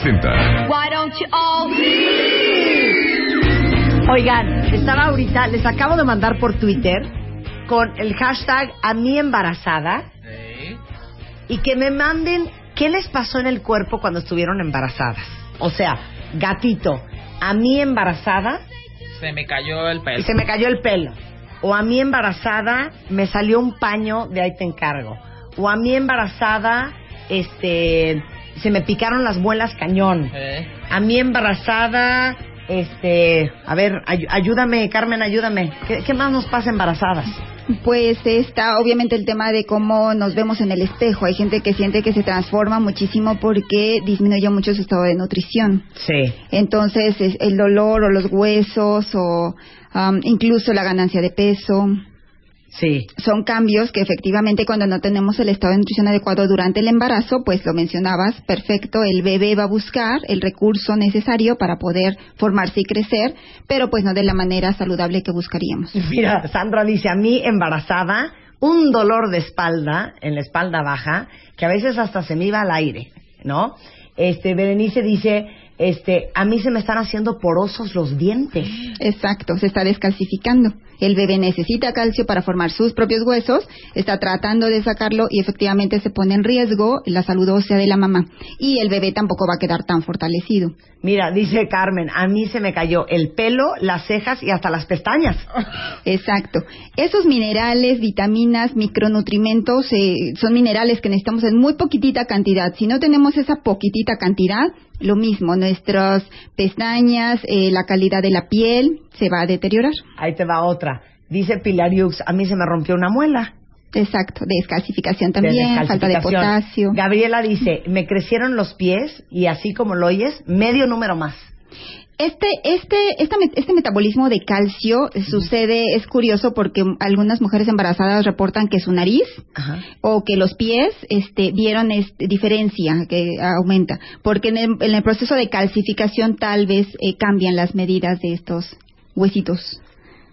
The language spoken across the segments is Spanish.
presenta. Oigan, estaba ahorita, les acabo de mandar por Twitter con el hashtag a mí embarazada y que me manden qué les pasó en el cuerpo cuando estuvieron embarazadas. O sea, gatito, a mí embarazada Se me cayó el y pelo. se me cayó el pelo. O a mí embarazada me salió un paño de ahí te encargo. O a mí embarazada, este, se me picaron las muelas cañón. Eh, A mí embarazada, este, a ver, ay- ayúdame, Carmen, ayúdame. ¿Qué, qué más nos pasa embarazadas? Pues está obviamente el tema de cómo nos vemos en el espejo. Hay gente que siente que se transforma muchísimo porque disminuye mucho su estado de nutrición. Sí. Entonces, es el dolor o los huesos o am, incluso la ganancia de peso. Sí. Son cambios que efectivamente cuando no tenemos el estado de nutrición adecuado durante el embarazo, pues lo mencionabas, perfecto, el bebé va a buscar el recurso necesario para poder formarse y crecer, pero pues no de la manera saludable que buscaríamos. Mira, Sandra dice, a mí embarazada, un dolor de espalda, en la espalda baja, que a veces hasta se me iba al aire, ¿no? Este, Berenice dice, este, a mí se me están haciendo porosos los dientes. Exacto, se está descalcificando. El bebé necesita calcio para formar sus propios huesos, está tratando de sacarlo y efectivamente se pone en riesgo la salud ósea de la mamá. Y el bebé tampoco va a quedar tan fortalecido. Mira, dice Carmen, a mí se me cayó el pelo, las cejas y hasta las pestañas. Exacto. Esos minerales, vitaminas, micronutrimentos, eh, son minerales que necesitamos en muy poquitita cantidad. Si no tenemos esa poquitita cantidad, lo mismo, nuestras pestañas, eh, la calidad de la piel se va a deteriorar. Ahí te va otra. Dice Pilar Yux, a mí se me rompió una muela. Exacto, descalcificación de también, falta de descalcificación. potasio. Gabriela dice, me crecieron los pies y así como lo oyes, medio número más. Este, este, esta met- este metabolismo de calcio sucede, es curioso porque algunas mujeres embarazadas reportan que su nariz Ajá. o que los pies este, vieron este, diferencia que aumenta, porque en el, en el proceso de calcificación tal vez eh, cambian las medidas de estos huesitos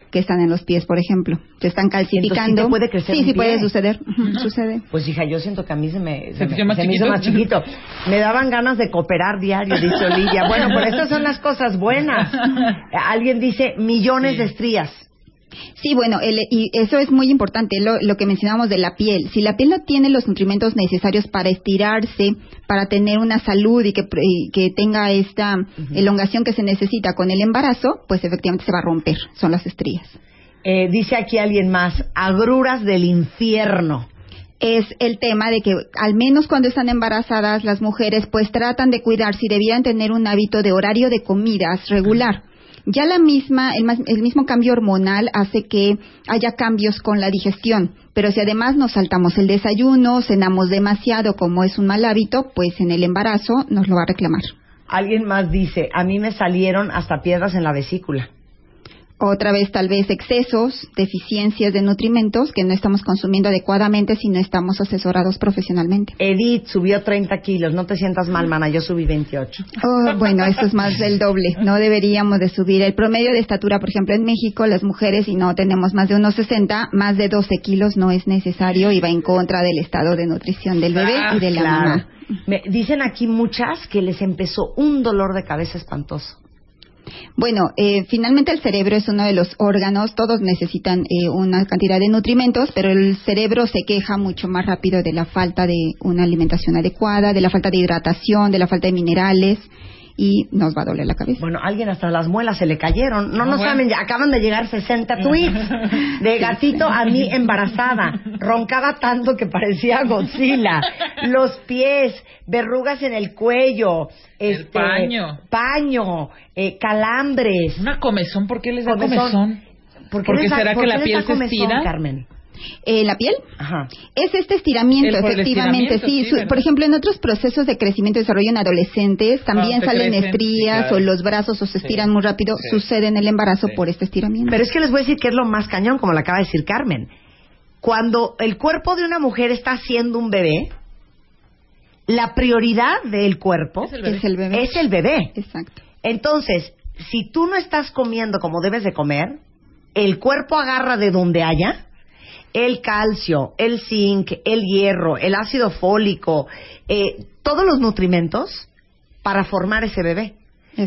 que están en los pies, por ejemplo. Se están calcificando. te puede crecer sí, un sí pie. puede suceder. Sucede. Pues hija, yo siento que a mí se me, ¿Se hizo más se me hizo chiquito? más chiquito. Me daban ganas de cooperar diario, dice Olivia. Bueno, pues estas son las cosas buenas. Alguien dice millones Sí. de estrías. Sí, bueno, el- y eso es muy importante, lo, lo que mencionábamos de la piel. Si la piel no tiene los nutrimentos necesarios para estirarse, para tener una salud y que, y que tenga esta elongación que se necesita con el embarazo, pues efectivamente se va a romper, son las estrías. Eh, dice aquí alguien más, agruras del infierno. Es el tema de que al menos cuando están embarazadas las mujeres pues tratan de cuidarse y debían tener un hábito de horario de comidas regular. Ya la misma, el, el mismo cambio hormonal hace que haya cambios con la digestión, pero si además nos saltamos el desayuno, cenamos demasiado como es un mal hábito, pues en el embarazo nos lo va a reclamar. Alguien más dice, a mí me salieron hasta piedras en la vesícula. Otra vez tal vez excesos, deficiencias de nutrimentos que no estamos consumiendo adecuadamente si no estamos asesorados profesionalmente. Edith subió 30 kilos, no te sientas mal, mana, yo subí 28. Oh, bueno, eso es más del doble. No deberíamos de subir. El promedio de estatura, por ejemplo, en México, las mujeres, si no tenemos más de unos 60, más de 12 kilos no es necesario y va en contra del estado de nutrición del bebé y de la Claro. mamá. Me- dicen aquí muchas que les empezó un dolor de cabeza espantoso. Bueno, eh, finalmente el cerebro es uno de los órganos, todos necesitan eh, una cantidad de nutrimentos, pero el cerebro se queja mucho más rápido de la falta de una alimentación adecuada, de la falta de hidratación, de la falta de minerales y nos va a doler la cabeza. Bueno, alguien hasta las muelas se le cayeron. No Ah, nos bueno. saben, ya acaban de llegar 60 tweets de gatito a mí embarazada. Roncaba tanto que parecía Godzilla. Los pies, verrugas en el cuello, El este, paño. paño, eh, calambres. Una comezón, ¿por qué les da Comezón. comezón? ¿Por qué Porque les da- será por que qué la piel da se comezón, estira. Carmen? Eh, ¿La piel? Ajá. Es este estiramiento, efectivamente, estiramiento, sí. sí, Su- ¿verdad? por ejemplo, en otros procesos de crecimiento y desarrollo en adolescentes también Ah, salen crecen, estrías sí, claro. o los brazos o se estiran muy rápido. Sí. Sucede en el embarazo Sí. por este estiramiento. Pero es que les voy a decir que es lo más cañón, como lo acaba de decir Carmen. Cuando el cuerpo de una mujer está haciendo un bebé, la prioridad del cuerpo Es el bebé. es el bebé. es el bebé. Exacto. Entonces, si tú no estás comiendo como debes de comer, el cuerpo agarra de donde haya el calcio, el zinc, el hierro, el ácido fólico, eh, todos los nutrimentos para formar ese bebé.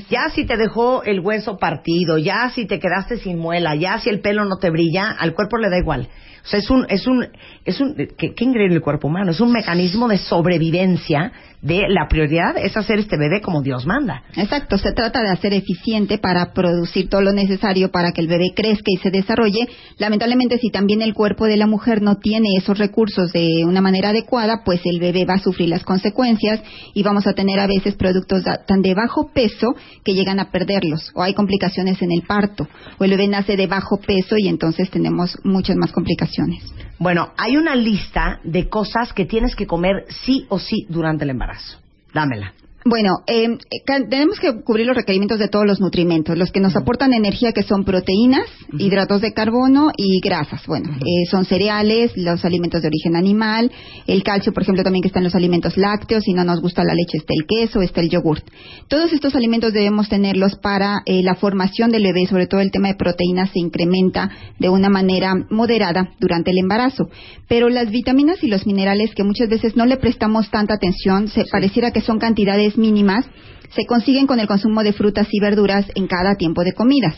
Ya si te dejó el hueso partido, ya si te quedaste sin muela, ya si el pelo no te brilla, al cuerpo le da igual. O sea, es un, es un, es un, qué, qué increíble el cuerpo humano, es un mecanismo de sobrevivencia de la prioridad es hacer este bebé como Dios manda. Exacto, se trata de hacer eficiente para producir todo lo necesario para que el bebé crezca y se desarrolle. Lamentablemente, si también el cuerpo de la mujer no tiene esos recursos de una manera adecuada, pues el bebé va a sufrir las consecuencias y vamos a tener a veces productos tan de bajo peso que llegan a perderlos o hay complicaciones en el parto o el bebé nace de bajo peso y entonces tenemos muchas más complicaciones. Bueno, hay una lista de cosas que tienes que comer sí o sí durante el embarazo. Dámela. Bueno, eh, tenemos que cubrir los requerimientos de todos los nutrimentos, los que nos aportan energía, que son proteínas, hidratos de carbono y grasas. Bueno, eh, son cereales, los alimentos de origen animal, el calcio, por ejemplo, también que está en los alimentos lácteos, si no nos gusta la leche está el queso, está el yogurt. Todos estos alimentos debemos tenerlos para eh, la formación del bebé, sobre todo el tema de proteínas se incrementa de una manera moderada durante el embarazo. Pero las vitaminas y los minerales que muchas veces no le prestamos tanta atención, se pareciera que son cantidades mínimas se consiguen con el consumo de frutas y verduras en cada tiempo de comidas.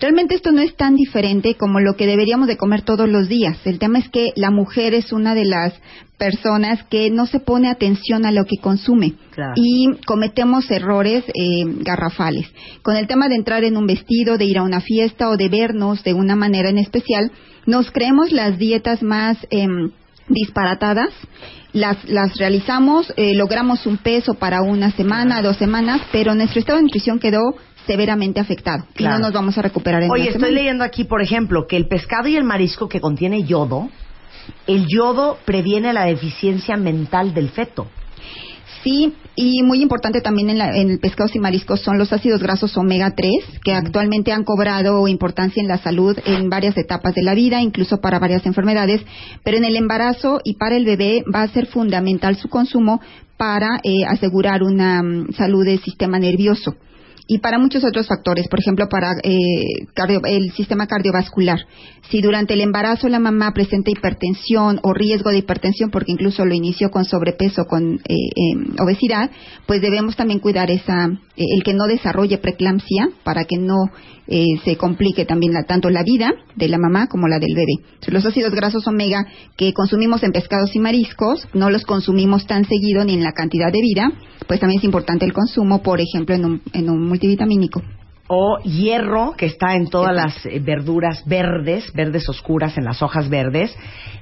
Realmente esto no es tan diferente como lo que deberíamos de comer todos los días. El tema es que la mujer es una de las personas que no se pone atención a lo que consume y cometemos errores eh, garrafales. Con el tema de entrar en un vestido, de ir a una fiesta o de vernos de una manera en especial, nos creemos las dietas más em, disparatadas las, las realizamos, eh, logramos un peso para una semana, dos semanas, pero nuestro estado de nutrición quedó severamente afectado. Y no nos vamos a recuperar en Oye, estoy leyendo aquí, por ejemplo, que el pescado y el marisco que contiene yodo, el yodo previene la deficiencia mental del feto. Sí, y muy importante también en, la, en el pescados y mariscos son los ácidos grasos omega 3, que actualmente han cobrado importancia en la salud en varias etapas de la vida, incluso para varias enfermedades, pero en el embarazo y para el bebé va a ser fundamental su consumo para eh, asegurar una mm, salud del sistema nervioso y para muchos otros factores, por ejemplo, para eh, el sistema cardiovascular. Si durante el embarazo la mamá presenta hipertensión o riesgo de hipertensión, porque incluso lo inició con sobrepeso, con eh, em, obesidad, pues debemos también cuidar esa, eh, el que no desarrolle preeclampsia para que no se complique también tanto la vida de la mamá como la del bebé. Los ácidos grasos omega que consumimos en pescados y mariscos no los consumimos tan seguido ni en la cantidad de vida, pues también es importante el consumo, por ejemplo, en un, en un multivitamínico. O hierro, que está en todas las eh, verduras verdes, verdes oscuras, en las hojas verdes.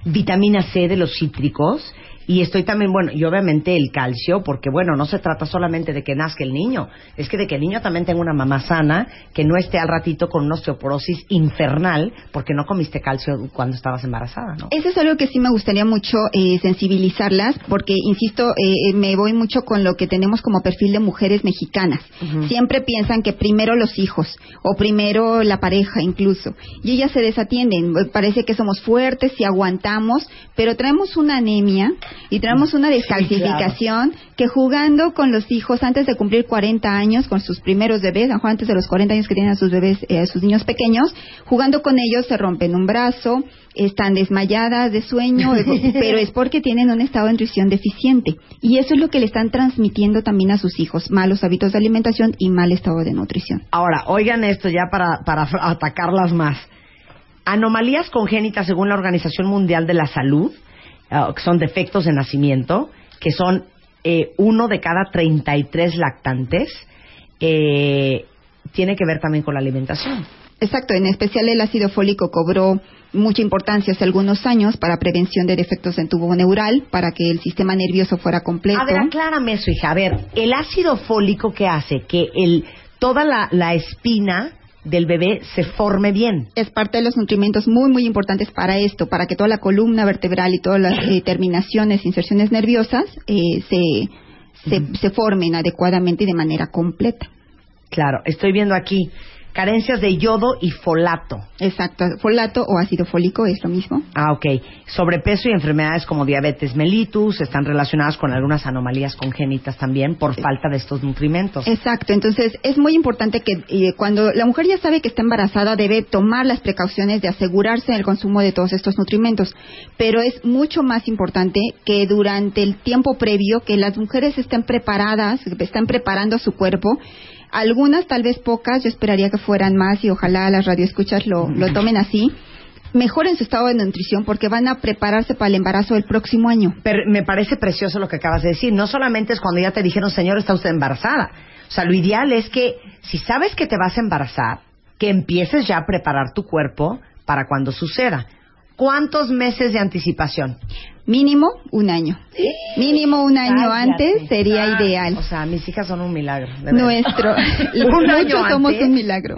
Vitamina C de los cítricos y estoy también, bueno, y obviamente el calcio, porque bueno, no se trata solamente de que nazca el niño, es que de que el niño también tenga una mamá sana, que no esté al ratito con una osteoporosis infernal, porque no comiste calcio cuando estabas embarazada, ¿no? Eso es algo que sí me gustaría mucho eh, sensibilizarlas, porque, insisto, eh, eh, me voy mucho con lo que tenemos como perfil de mujeres mexicanas. Siempre piensan que primero los hijos, o primero la pareja incluso, y ellas se desatienden. Parece que somos fuertes y aguantamos, pero traemos una anemia y tenemos una descalcificación que jugando con los hijos antes de cumplir 40 años, con sus primeros bebés, antes de los 40 años que tienen a sus bebés, eh, a sus niños pequeños, jugando con ellos se rompen un brazo, están desmayadas de sueño, pero es porque tienen un estado de nutrición deficiente. Y eso es lo que le están transmitiendo también a sus hijos, malos hábitos de alimentación y mal estado de nutrición. Ahora, oigan esto ya para, para atacarlas más. Anomalías congénitas según la Organización Mundial de la Salud Ah, que son defectos de nacimiento, que son eh, uno de cada 33 lactantes, eh, tiene que ver también con la alimentación. Exacto, en especial el ácido fólico cobró mucha importancia hace algunos años para prevención de defectos en tubo neural, para que el sistema nervioso fuera completo. A ver, aclárame eso, hija. A ver, el ácido fólico que hace que el, toda la, la espina del bebé se forme bien. Es parte de los nutrimentos muy, muy importantes para esto, para que toda la columna vertebral y todas las eh, terminaciones, inserciones nerviosas eh, se, se, formen adecuadamente y de manera completa. Claro, estoy viendo aquí carencias de yodo y folato. Exacto, folato o ácido fólico es lo mismo. Ah, ok. Sobrepeso y enfermedades como diabetes mellitus están relacionadas con algunas anomalías congénitas también por falta de estos nutrimentos. Exacto, entonces es muy importante que eh, cuando la mujer ya sabe que está embarazada debe tomar las precauciones de asegurarse del consumo de todos estos nutrimentos, pero es mucho más importante que durante el tiempo previo que las mujeres estén preparadas, que estén preparando su cuerpo algunas, tal vez pocas, yo esperaría que fueran más y ojalá las radioescuchas lo, lo tomen así. Mejoren su estado de nutrición porque van a prepararse para el embarazo del próximo año. Pero me parece precioso lo que acabas de decir. No solamente es cuando ya te dijeron, señor, está usted embarazada. O sea, lo ideal es que si sabes que te vas a embarazar, que empieces ya a preparar tu cuerpo para cuando suceda. ¿Cuántos meses de anticipación? Mínimo un año. Mínimo un año antes sería Ah, ideal. O sea, mis hijas son un milagro. de. Nuestro, Un muchos somos un milagro.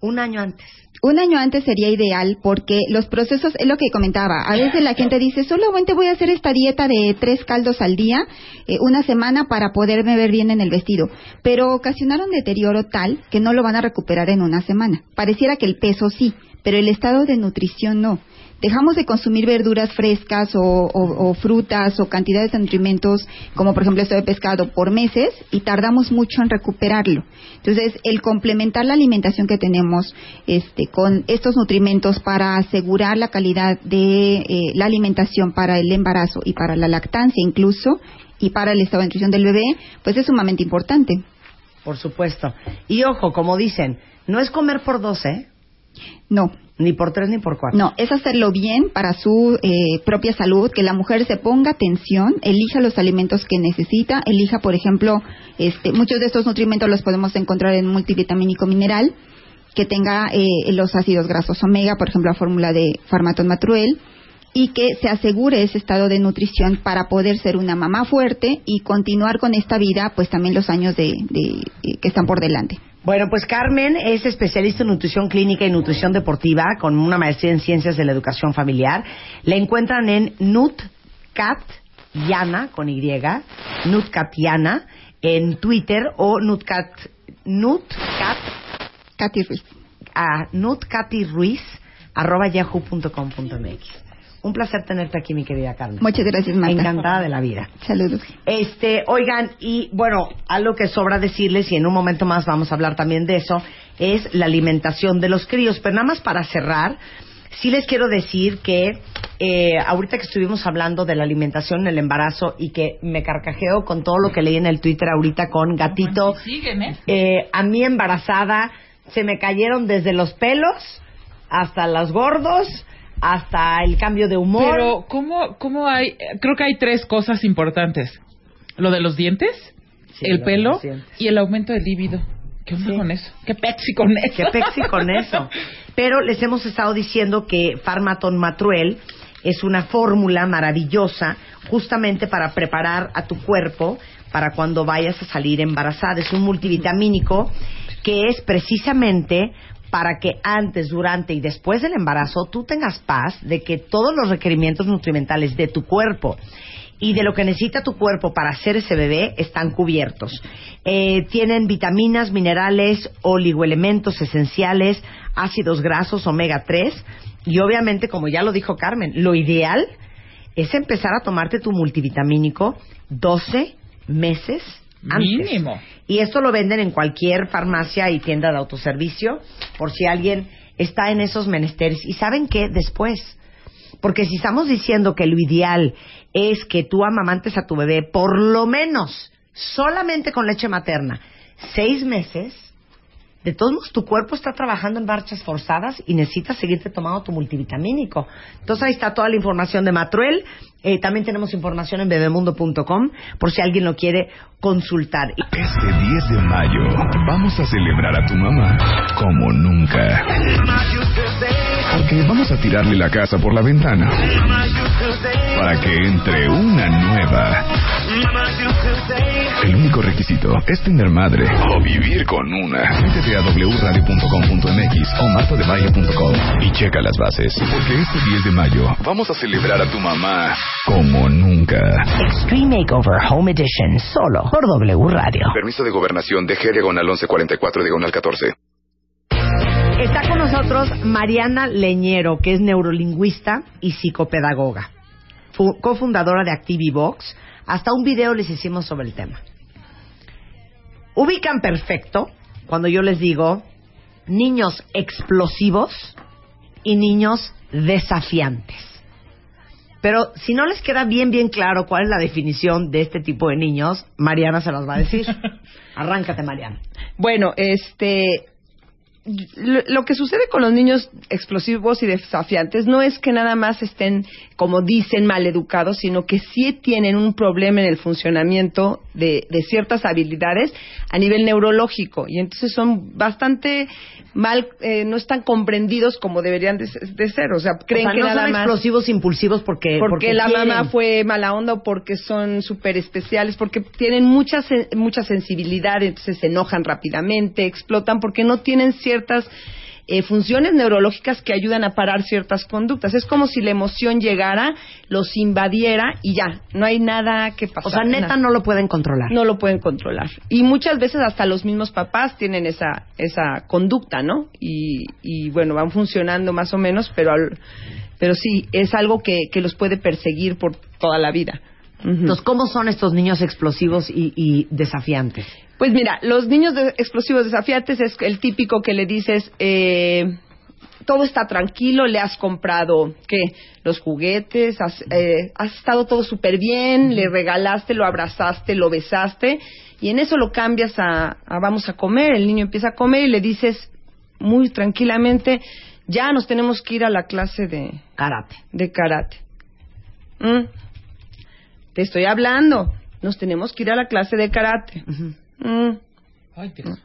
Un año antes. Un año antes sería ideal porque los procesos, es lo que comentaba, a veces la gente dice, solamente voy a hacer esta dieta de tres caldos al día, eh, una semana para poderme ver bien en el vestido, pero ocasionaron deterioro tal que no lo van a recuperar en una semana. Pareciera que el peso sí, pero el estado de nutrición no. Dejamos de consumir verduras frescas o, o- frutas o cantidades de nutrimentos, como por ejemplo esto de pescado, por meses y tardamos mucho en recuperarlo. Entonces, el complementar la alimentación que tenemos este, con estos nutrimentos para asegurar la calidad de eh, la alimentación para el embarazo y para la lactancia incluso, y para el estado de nutrición del bebé, pues es sumamente importante. Por supuesto. Y ojo, como dicen, no es comer por 12, No, ni por tres ni por cuatro. No, es hacerlo bien para su eh, propia salud, que la mujer se ponga atención, elija los alimentos que necesita, elija, por ejemplo, este, muchos de estos nutrimentos los podemos encontrar en multivitamínico mineral, que tenga eh, los ácidos grasos omega, por ejemplo, la fórmula de Farmaton Matruel, y que se asegure ese estado de nutrición para poder ser una mamá fuerte y continuar con esta vida, pues también los años de, de- eh, que están por delante. Bueno, pues Carmen es especialista en nutrición clínica y nutrición deportiva con una maestría en ciencias de la educación familiar. La encuentran en Nutcat con Y, Nutkatiana en Twitter o Nutcat, Nutcat, Katy Ruiz. a Nutkati Ruiz arroba yahoo.com.mx. Un placer tenerte aquí, mi querida Carmen. Muchas gracias, Marta. Encantada de la vida. Saludos. Este, oigan, y bueno, algo que sobra decirles, y en un momento más vamos a hablar también de eso, es la alimentación de los críos. Pero nada más para cerrar, sí les quiero decir que eh, ahorita que estuvimos hablando de la alimentación en el embarazo y que me carcajeo con todo lo que leí en el Twitter ahorita con gatito, ¿eh? eh, a mí embarazada se me cayeron desde los pelos hasta los gordos, hasta el cambio de humor. Pero, ¿cómo, ¿cómo hay? Creo que hay tres cosas importantes. Lo de los dientes, Sí, el pelo y el aumento del líbido. ¿Qué onda Sí. con eso? ¿Qué pexi con eso? Qué pexi con eso. Pero les hemos estado diciendo que Farmaton Matruel es una fórmula maravillosa justamente para preparar a tu cuerpo para cuando vayas a salir embarazada. Es un multivitamínico que es precisamente para que antes, durante y después del embarazo tú tengas paz de que todos los requerimientos nutrimentales de tu cuerpo y de lo que necesita tu cuerpo para hacer ese bebé están cubiertos. Eh, tienen vitaminas, minerales, oligoelementos esenciales, ácidos grasos, omega 3 y obviamente, como ya lo dijo Carmen, lo ideal es empezar a tomarte tu multivitamínico 12 meses antes. Mínimo. Y esto lo venden en cualquier farmacia y tienda de autoservicio por si alguien está en esos menesteres. ¿Y saben qué? Después. Porque si estamos diciendo que lo ideal es que tú amamantes a tu bebé por lo menos solamente con leche materna seis meses, de todos modos tu cuerpo está trabajando en marchas forzadas y necesitas seguirte tomando tu multivitamínico. Entonces ahí está toda la información de Matruel. Eh, también tenemos información en bebemundo.com por si alguien lo quiere consultar. Este 10 de mayo vamos a celebrar a tu mamá como nunca. Porque vamos a tirarle la casa por la ventana para que entre una nueva. El único requisito es tener madre o vivir con una. Métete a wradio.com.mx o martadebaile.com y checa las bases. Porque este 10 de mayo vamos a celebrar a tu mamá como nunca. Extreme Makeover Home Edition, solo por W Radio. Permiso de gobernación de G diagonal 1144 diagonal 14. Está con nosotros Mariana Leñero, que es neurolingüista y psicopedagoga, fu- cofundadora de ActiviVox. Hasta un video les hicimos sobre el tema. Ubican perfecto cuando yo les digo niños explosivos y niños desafiantes. Pero si no les queda bien, bien claro cuál es la definición de este tipo de niños, Mariana se las va a decir. Arráncate, Mariana. Bueno, este lo, que sucede con los niños explosivos y desafiantes no es que nada más estén, como dicen, mal educados, sino que sí tienen un problema en el funcionamiento de, de ciertas habilidades a nivel neurológico. Y entonces son bastante mal, eh, no están comprendidos como deberían de, de ser, o sea, creen o sea, que no nada son más explosivos impulsivos porque porque, la quieren. mamá fue mala onda o porque son súper especiales, porque tienen mucha, mucha sensibilidad, entonces se enojan rápidamente, explotan, porque no tienen ciertas eh, funciones neurológicas que ayudan a parar ciertas conductas. Es como si la emoción llegara, los invadiera y ya, no hay nada que pasar. O sea, neta no lo pueden controlar. No lo pueden controlar. Y muchas veces hasta los mismos papás tienen esa, esa conducta, ¿no? Y, y bueno, van funcionando más o menos, pero, al- pero sí, es algo que, que los puede perseguir por toda la vida. Entonces, ¿cómo son estos niños explosivos y, y desafiantes? Pues mira, los niños de- explosivos desafiantes es el típico que le dices, eh, todo está tranquilo, le has comprado, ¿qué? Los juguetes, has, eh, has estado todo súper bien, le regalaste, lo abrazaste, lo besaste, y en eso lo cambias a, a vamos a comer, el niño empieza a comer y le dices muy tranquilamente, ya nos tenemos que ir a la clase de, Karate. de karate. Mm. Te estoy hablando, nos tenemos que ir a la clase de karate. Mm. Ay, Dios.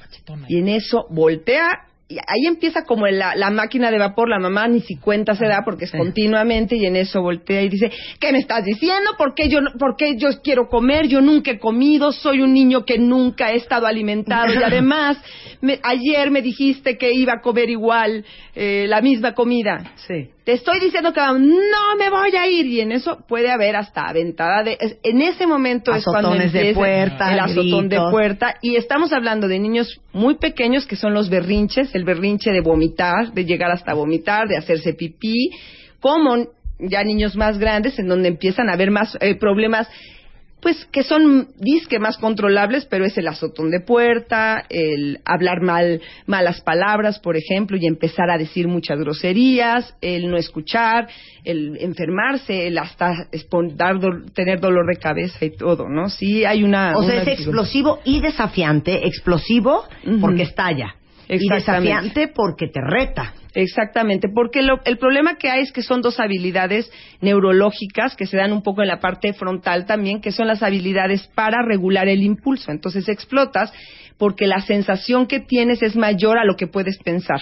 Cachetona. Y en eso voltea y ahí empieza como la, la máquina de vapor, la mamá ni si cuenta se da porque es continuamente y en eso voltea y dice, ¿qué me estás diciendo? ¿Por qué yo, por qué yo quiero comer? Yo nunca he comido, soy un niño que nunca he estado alimentado y además me- ayer me dijiste que iba a comer igual eh, la misma comida. Sí. Te estoy diciendo que no me voy a ir. Y en eso puede haber hasta aventada de es- en ese momento es cuando de empieza puerta, el azotón de puerta. Y estamos hablando de niños muy pequeños que son los berrinches, el berrinche de vomitar, de llegar hasta vomitar, de hacerse pipí, como ya niños más grandes en donde empiezan a haber más eh, problemas pues que son disque más controlables, pero es el azotón de puerta, el hablar mal malas palabras, por ejemplo, y empezar a decir muchas groserías, el no escuchar, el enfermarse, el hasta dar tener dolor de cabeza y todo, ¿no? Sí hay una O sea, una es explosivo y desafiante. Explosivo porque estalla. Y Exactamente. desafiante porque te reta. Exactamente, porque lo- el problema que hay es que son dos habilidades neurológicas que se dan un poco en la parte frontal también, que son las habilidades para regular el impulso. Entonces explotas porque la sensación que tienes es mayor a lo que puedes pensar.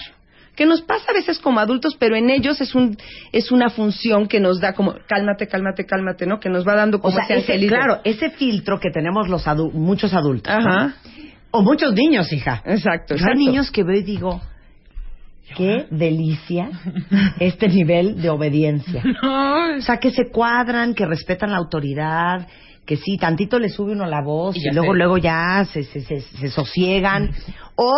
Que nos pasa a veces como adultos, pero en ellos es un es una función que nos da como cálmate, cálmate, cálmate, ¿no? Que nos va dando O como sea, ese claro, ese filtro que tenemos los adu- muchos adultos. ¿no? O muchos niños, hija. Exacto, hay exacto. niños que veo y digo, qué delicia este nivel de obediencia. No, O sea, que se cuadran, que respetan la autoridad, que sí, tantito le sube uno la voz Y luego, sé. luego ya se, se, se, se sosiegan. O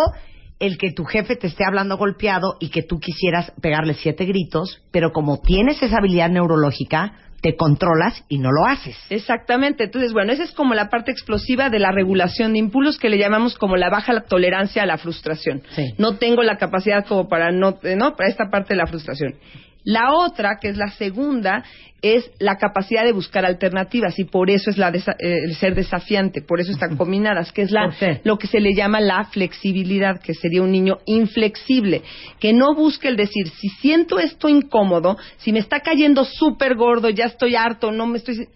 el que tu jefe te esté hablando golpeado y que tú quisieras pegarle siete gritos, pero como tienes esa habilidad neurológica, te controlas y no lo haces. Exactamente. Entonces, bueno, esa es como la parte explosiva de la regulación de impulsos que le llamamos como la baja tolerancia a la frustración. Sí. No tengo la capacidad como para no, eh, no para esta parte de la frustración. La otra, que es la segunda, es la capacidad de buscar alternativas y por eso es la desa- eh, el ser desafiante, por eso están combinadas, que es la, lo que se le llama la flexibilidad, que sería un niño inflexible, que no busque el decir, si siento esto incómodo, si me está cayendo súper gordo, ya estoy harto, no me estoy...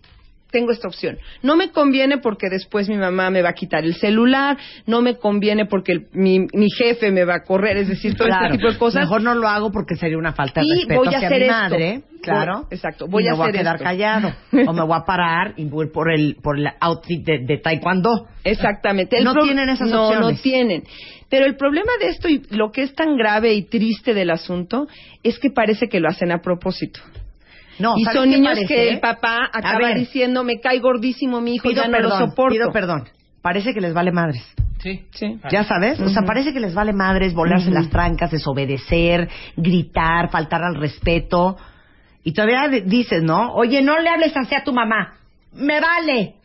Tengo esta opción. No me conviene porque después mi mamá me va a quitar el celular, no me conviene porque el- mi, mi jefe me va a correr, es decir, todo Claro. este tipo de cosas. Mejor no lo hago porque sería una falta de Y respeto voy a hacia mi esto. madre, claro. Voy- exacto, voy y a me voy a quedar esto. callado o me voy a parar y voy por el por el outfit de, de taekwondo. Exactamente. El No tienen esas no, opciones. No tienen. Pero el problema de esto y lo que es tan grave y triste del asunto es que parece que lo hacen a propósito. No, y ¿sabes son niños parece? que el papá acaba ver. diciendo, me cae gordísimo mi hijo, Pido ya no perdón, lo soporto. pido perdón. Parece que les vale madres. Sí. Sí. ¿Ya sabes? O sea, parece que les vale madres volarse las trancas, desobedecer, gritar, faltar al respeto. Y todavía dices, ¿no? Oye, no le hables así a tu mamá. Me vale.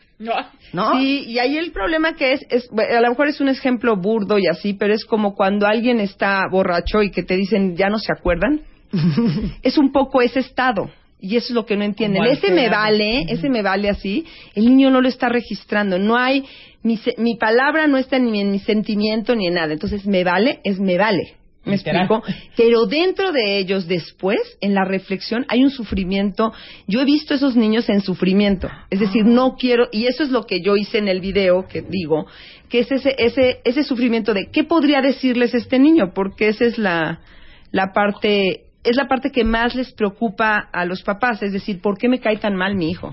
¿No? Sí, y ahí el problema que es, es, a lo mejor es un ejemplo burdo y así, pero es como cuando alguien está borracho y que te dicen ya no se acuerdan. es un poco ese estado. Y eso es lo que no entienden. Como Ese me vale, ese me vale así. El niño no lo está registrando. No hay, mi, mi palabra no está ni en mi sentimiento ni en nada. Entonces, me vale, es me vale. ¿Me Literal. explico? Pero dentro de ellos, después, en la reflexión, hay un sufrimiento. Yo he visto esos niños en sufrimiento. Es decir, no quiero, y eso es lo que yo hice en el video, que digo, que es ese, ese, ese sufrimiento de qué podría decirles este niño, porque esa es la, la parte, es la parte que más les preocupa a los papás. Es decir, ¿por qué me cae tan mal mi hijo?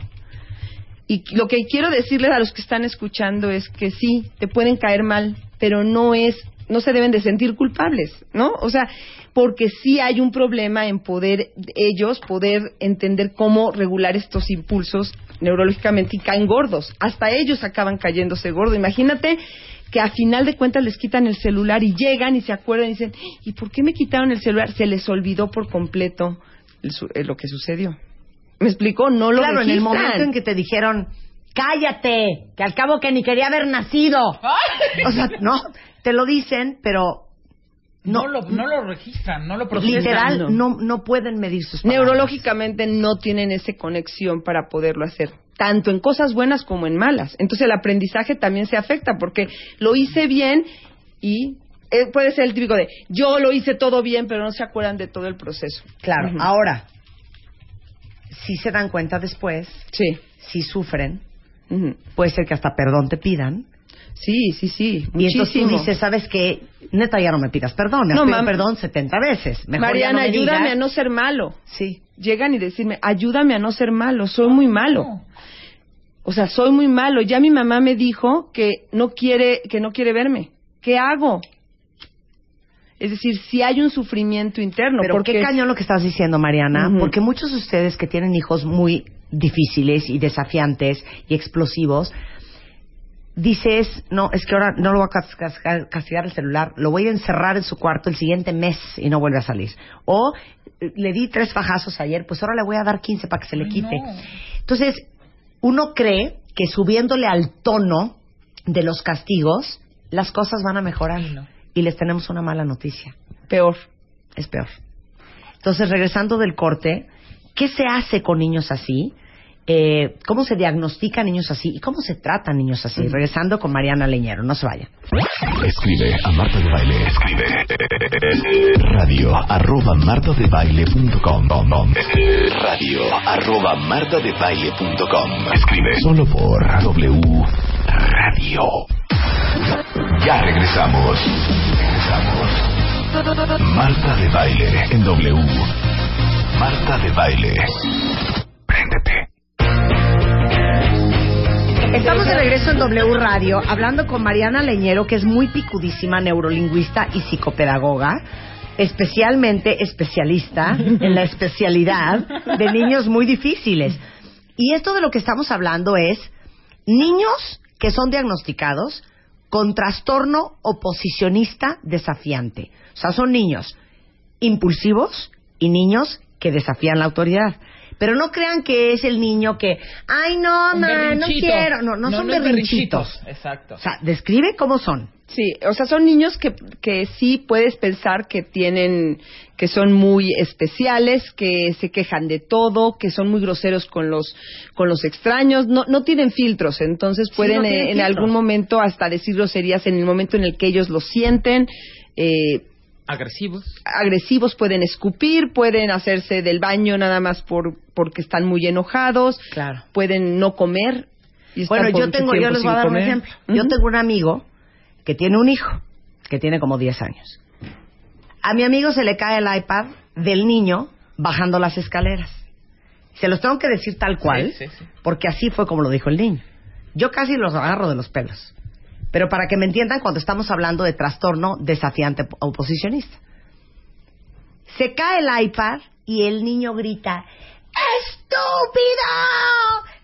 Y lo que quiero decirles a los que están escuchando es que sí, te pueden caer mal, pero no es, no se deben de sentir culpables, ¿no? O sea, porque sí hay un problema en poder ellos poder entender cómo regular estos impulsos neurológicamente y caen gordos. Hasta ellos acaban cayéndose gordos. Imagínate que a final de cuentas les quitan el celular y llegan y se acuerdan y dicen, ¿y por qué me quitaron el celular? Se les olvidó por completo el su- eh, lo que sucedió. ¿Me explicó? No lo claro, en el momento en que te dijeron, cállate, que al cabo que ni quería haber nacido. O sea, no, te lo dicen, pero No, no, lo, no lo registran, no lo procesan. literal no, no pueden medir sus palabras. Neurológicamente no tienen esa conexión para poderlo hacer, tanto en cosas buenas como en malas. Entonces el aprendizaje también se afecta porque lo hice bien y eh, puede ser el típico de yo lo hice todo bien, pero no se acuerdan de todo el proceso. Claro, ahora, si se dan cuenta después, Sí. si sufren, puede ser que hasta perdón te pidan. Sí, sí, sí. Y entonces tú dices, ¿sabes qué? Neta, ya no me pidas perdón. Me No, perdón 70 veces. Mejor Mariana, ya no me ayúdame digas. a no ser malo. Sí. Llegan y decirme, ayúdame a no ser malo, soy muy malo. O sea, soy muy malo. Ya mi mamá me dijo que no quiere, que no quiere verme. ¿Qué hago? Es decir, si hay un sufrimiento interno. Pero porque qué cañón lo que estás diciendo, Mariana, porque muchos de ustedes que tienen hijos muy difíciles y desafiantes y explosivos, dices, no, es que ahora no lo voy a cas- cas- castigar el celular, lo voy a encerrar en su cuarto el siguiente mes y no vuelve a salir. O le di tres fajazos ayer, pues ahora le voy a dar 15 para que se le quite. no. Entonces, uno cree que subiéndole al tono de los castigos, las cosas van a mejorar. No. Y les tenemos una mala noticia peor. es peor. Entonces, regresando del corte, ¿qué se hace con niños así? Eh, ¿Cómo se diagnostica a niños así? ¿Y cómo se trata a niños así? Regresando con Mariana Leñero, no se vayan. Escribe a Marta de Baile. Escribe radio arroba martadebaile.com radio arroba martadebaile.com Escribe solo por W Radio. Ya regresamos. Regresamos. Marta de Baile en W. Marta de Baile. Préndete. Estamos de regreso en W Radio hablando con Mariana Leñero, que es muy picudísima neurolingüista y psicopedagoga, especialmente especialista en la especialidad de niños muy difíciles. Y esto de lo que estamos hablando es niños que son diagnosticados con trastorno oposicionista desafiante. O sea, son niños impulsivos y niños que desafían la autoridad. Pero no crean que es el niño que, ay no, ma, no quiero. No, no, son es berrinchitos. Exacto. O sea, describe cómo son. Sí, o sea, son niños que, que sí puedes pensar que tienen, que son muy especiales, que se quejan de todo, que son muy groseros con los, con los extraños, no, no tienen filtros, entonces Sí, pueden no eh, en filtros. algún momento hasta decir groserías en el momento en el que ellos lo sienten, eh, Agresivos. agresivos pueden escupir, pueden hacerse del baño nada más por, porque están muy enojados, Claro. pueden no comer. y Bueno, yo tengo, yo les voy a dar un ejemplo. Yo tengo un amigo que tiene un hijo que tiene como 10 años. A mi amigo se le cae el iPad del niño bajando las escaleras. Se los tengo que decir tal cual, Sí, sí, sí. porque así fue como lo dijo el niño. Yo casi los agarro de los pelos. Pero para que me entiendan cuando estamos hablando de trastorno desafiante oposicionista. Se cae el iPad y el niño grita, ¡Estúpido!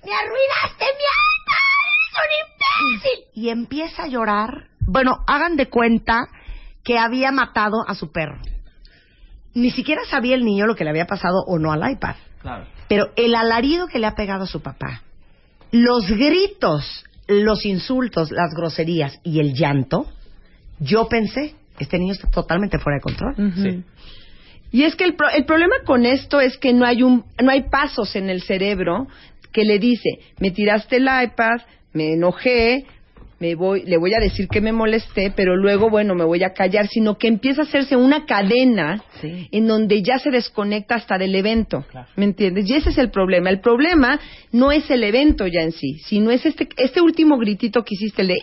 ¡Me arruinaste mi iPad! ¡Eres un imbécil! Y empieza a llorar bueno, hagan de cuenta que había matado a su perro. Ni siquiera sabía el niño lo que le había pasado o no al iPad. Claro. Pero el alarido que le ha pegado a su papá, los gritos, los insultos, las groserías y el llanto, yo pensé, este niño está totalmente fuera de control. Sí. Y es que el, pro- el problema con esto es que no hay un, no hay pasos en el cerebro que le dice, me tiraste el iPad, me enojé, me voy, le voy a decir que me molesté, pero luego, bueno, me voy a callar, sino que empieza a hacerse una cadena Sí. en donde ya se desconecta hasta del evento. Claro. ¿Me entiendes? Y ese es el problema. El problema no es el evento ya en sí, sino es este, este último gritito que hiciste, el de...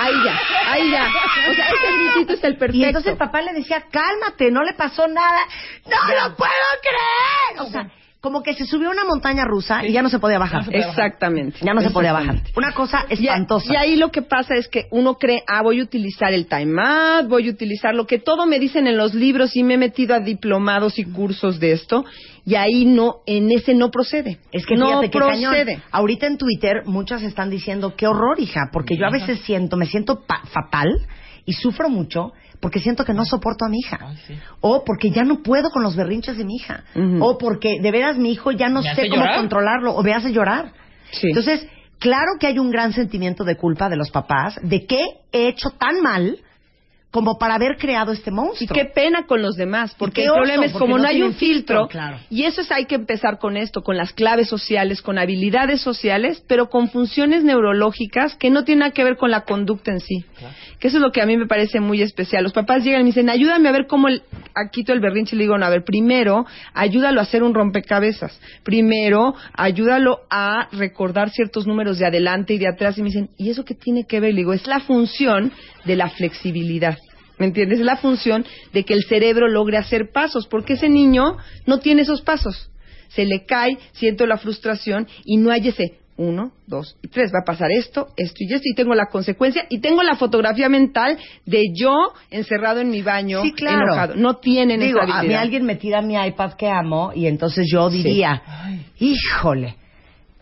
Ahí ya, ahí ya. O sea, ese gritito es el perfecto. Y entonces el papá le decía, cálmate, no le pasó nada. ¡No lo puedo creer! O sea, como que se subió a una montaña rusa y ya no se podía bajar. No se podía bajar. Exactamente. Ya no se podía bajar. Una cosa espantosa. y ahí lo que pasa es que uno cree, ah, voy a utilizar el time out, voy a utilizar lo que todo me dicen en los libros y me he metido a diplomados y cursos de esto y ahí no, en ese no procede. Es que no fíjate qué cañón. procede. Ahorita en Twitter muchas están diciendo qué horror, hija, porque yo a veces siento, me siento pa- fatal y sufro mucho porque siento que no soporto a mi hija. Ay, sí. O porque ya no puedo con los berrinches de mi hija. O porque de veras mi hijo ya no ¿Me sé cómo llorar? controlarlo o me hace llorar. Sí. Entonces, claro que hay un gran sentimiento de culpa de los papás de qué he hecho tan mal como para haber creado este Y monstruo. qué pena con los demás, porque el oso, problema es como no no, hay un filtro, filtro, claro. y eso es hay que empezar con esto, con las claves sociales, con habilidades sociales, pero con funciones neurológicas que no tienen nada que ver con la conducta en sí. Que eso es lo que a mí me parece muy especial. Los papás llegan y me dicen, ayúdame a ver cómo el, quito el berrinche. Y le digo, no, a ver, primero, ayúdalo a hacer un rompecabezas. Primero, ayúdalo a recordar ciertos números de adelante y de atrás. Y me dicen, ¿y eso qué tiene que ver? Le digo, es la función de la flexibilidad. ¿Me entiendes? Es la función de que el cerebro logre hacer pasos, porque ese niño no tiene esos pasos. Se le cae, siento la frustración y no hay ese uno, dos y tres. Va a pasar esto, esto y esto, y tengo la consecuencia y tengo la fotografía mental de yo encerrado en mi baño, Sí, claro. enojado. No tienen Digo, esa a mí alguien me tira mi iPad que amo y entonces yo diría, híjole,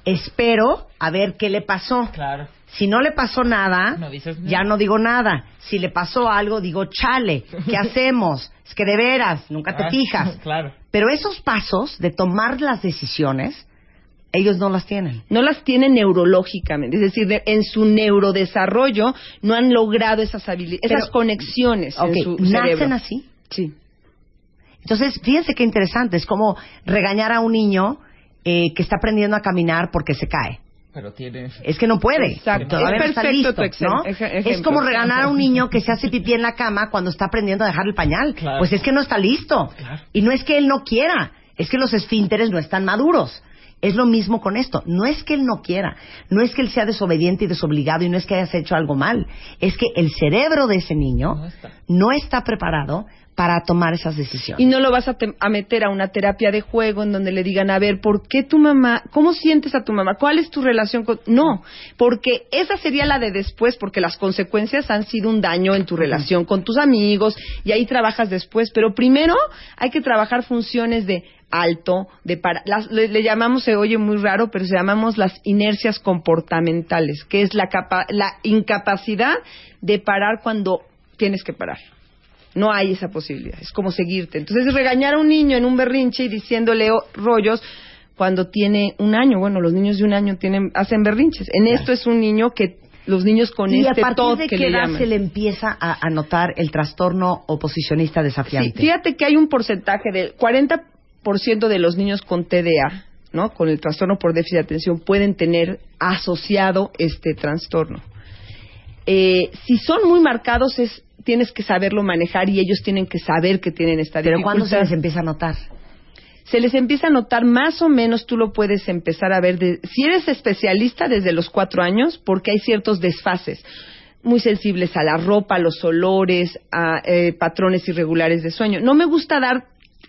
espero a ver qué le pasó. Claro. Si no le pasó nada, No dices nada. ya no digo nada. Si le pasó algo, digo, chale, ¿qué hacemos? Es que de veras, nunca te Ah, fijas. Claro. Pero esos pasos de tomar las decisiones, ellos no las tienen. no las tienen neurológicamente, es decir, de- en su neurodesarrollo no han logrado esas habilidades, esas conexiones Ok, en su nacen cerebro. así. Sí. Entonces, fíjense qué interesante. Es como regañar a un niño eh, que está aprendiendo a caminar porque se cae. Pero tiene... Es que no puede. Exacto. Todavía Es no está perfecto listo, ¿no? Es como regañar a un niño que se hace pipí en la cama cuando está aprendiendo a dejar el pañal. Claro. Pues es que no está listo. Claro. Y no es que él no quiera, es que los esfínteres no están maduros. Es lo mismo con esto. No es que él no quiera, no es que él sea desobediente y desobligado y no es que hayas hecho algo mal. Es que el cerebro de ese niño No está. no está preparado para tomar esas decisiones. Y no lo vas a, te- a meter a una terapia de juego en donde le digan, a ver, ¿por qué tu mamá, cómo sientes a tu mamá? ¿Cuál es tu relación con...? No, porque esa sería la de después, porque las consecuencias han sido un daño en tu relación con tus amigos y ahí trabajas después. Pero primero hay que trabajar funciones de alto, de para, las- le, le llamamos, se oye muy raro, pero se llamamos las inercias comportamentales, que es la, capa- la incapacidad de parar cuando tienes que parar. No hay esa posibilidad. Es como seguirte. Entonces, regañar a un niño en un berrinche y diciéndole rollos cuando tiene un año. Bueno, los niños de un año tienen, hacen berrinches. En esto es un niño que los niños con ¿Y a este partir de que qué le edad llaman. se le empieza a, a notar el trastorno oposicionista Sí, desafiante? fíjate que hay un porcentaje del 40% de los niños con TDA, ¿no? Con el trastorno por déficit de atención pueden tener asociado este trastorno. Eh, si son muy marcados es tienes que saberlo manejar y ellos tienen que saber que tienen esta Pero ¿cuándo se dificultad. les empieza a notar? se les empieza a notar más o menos, tú lo puedes empezar a ver, de- si eres especialista desde los cuatro años, porque hay ciertos desfases muy sensibles a la ropa, a los olores, a eh, patrones irregulares de sueño. No me gusta dar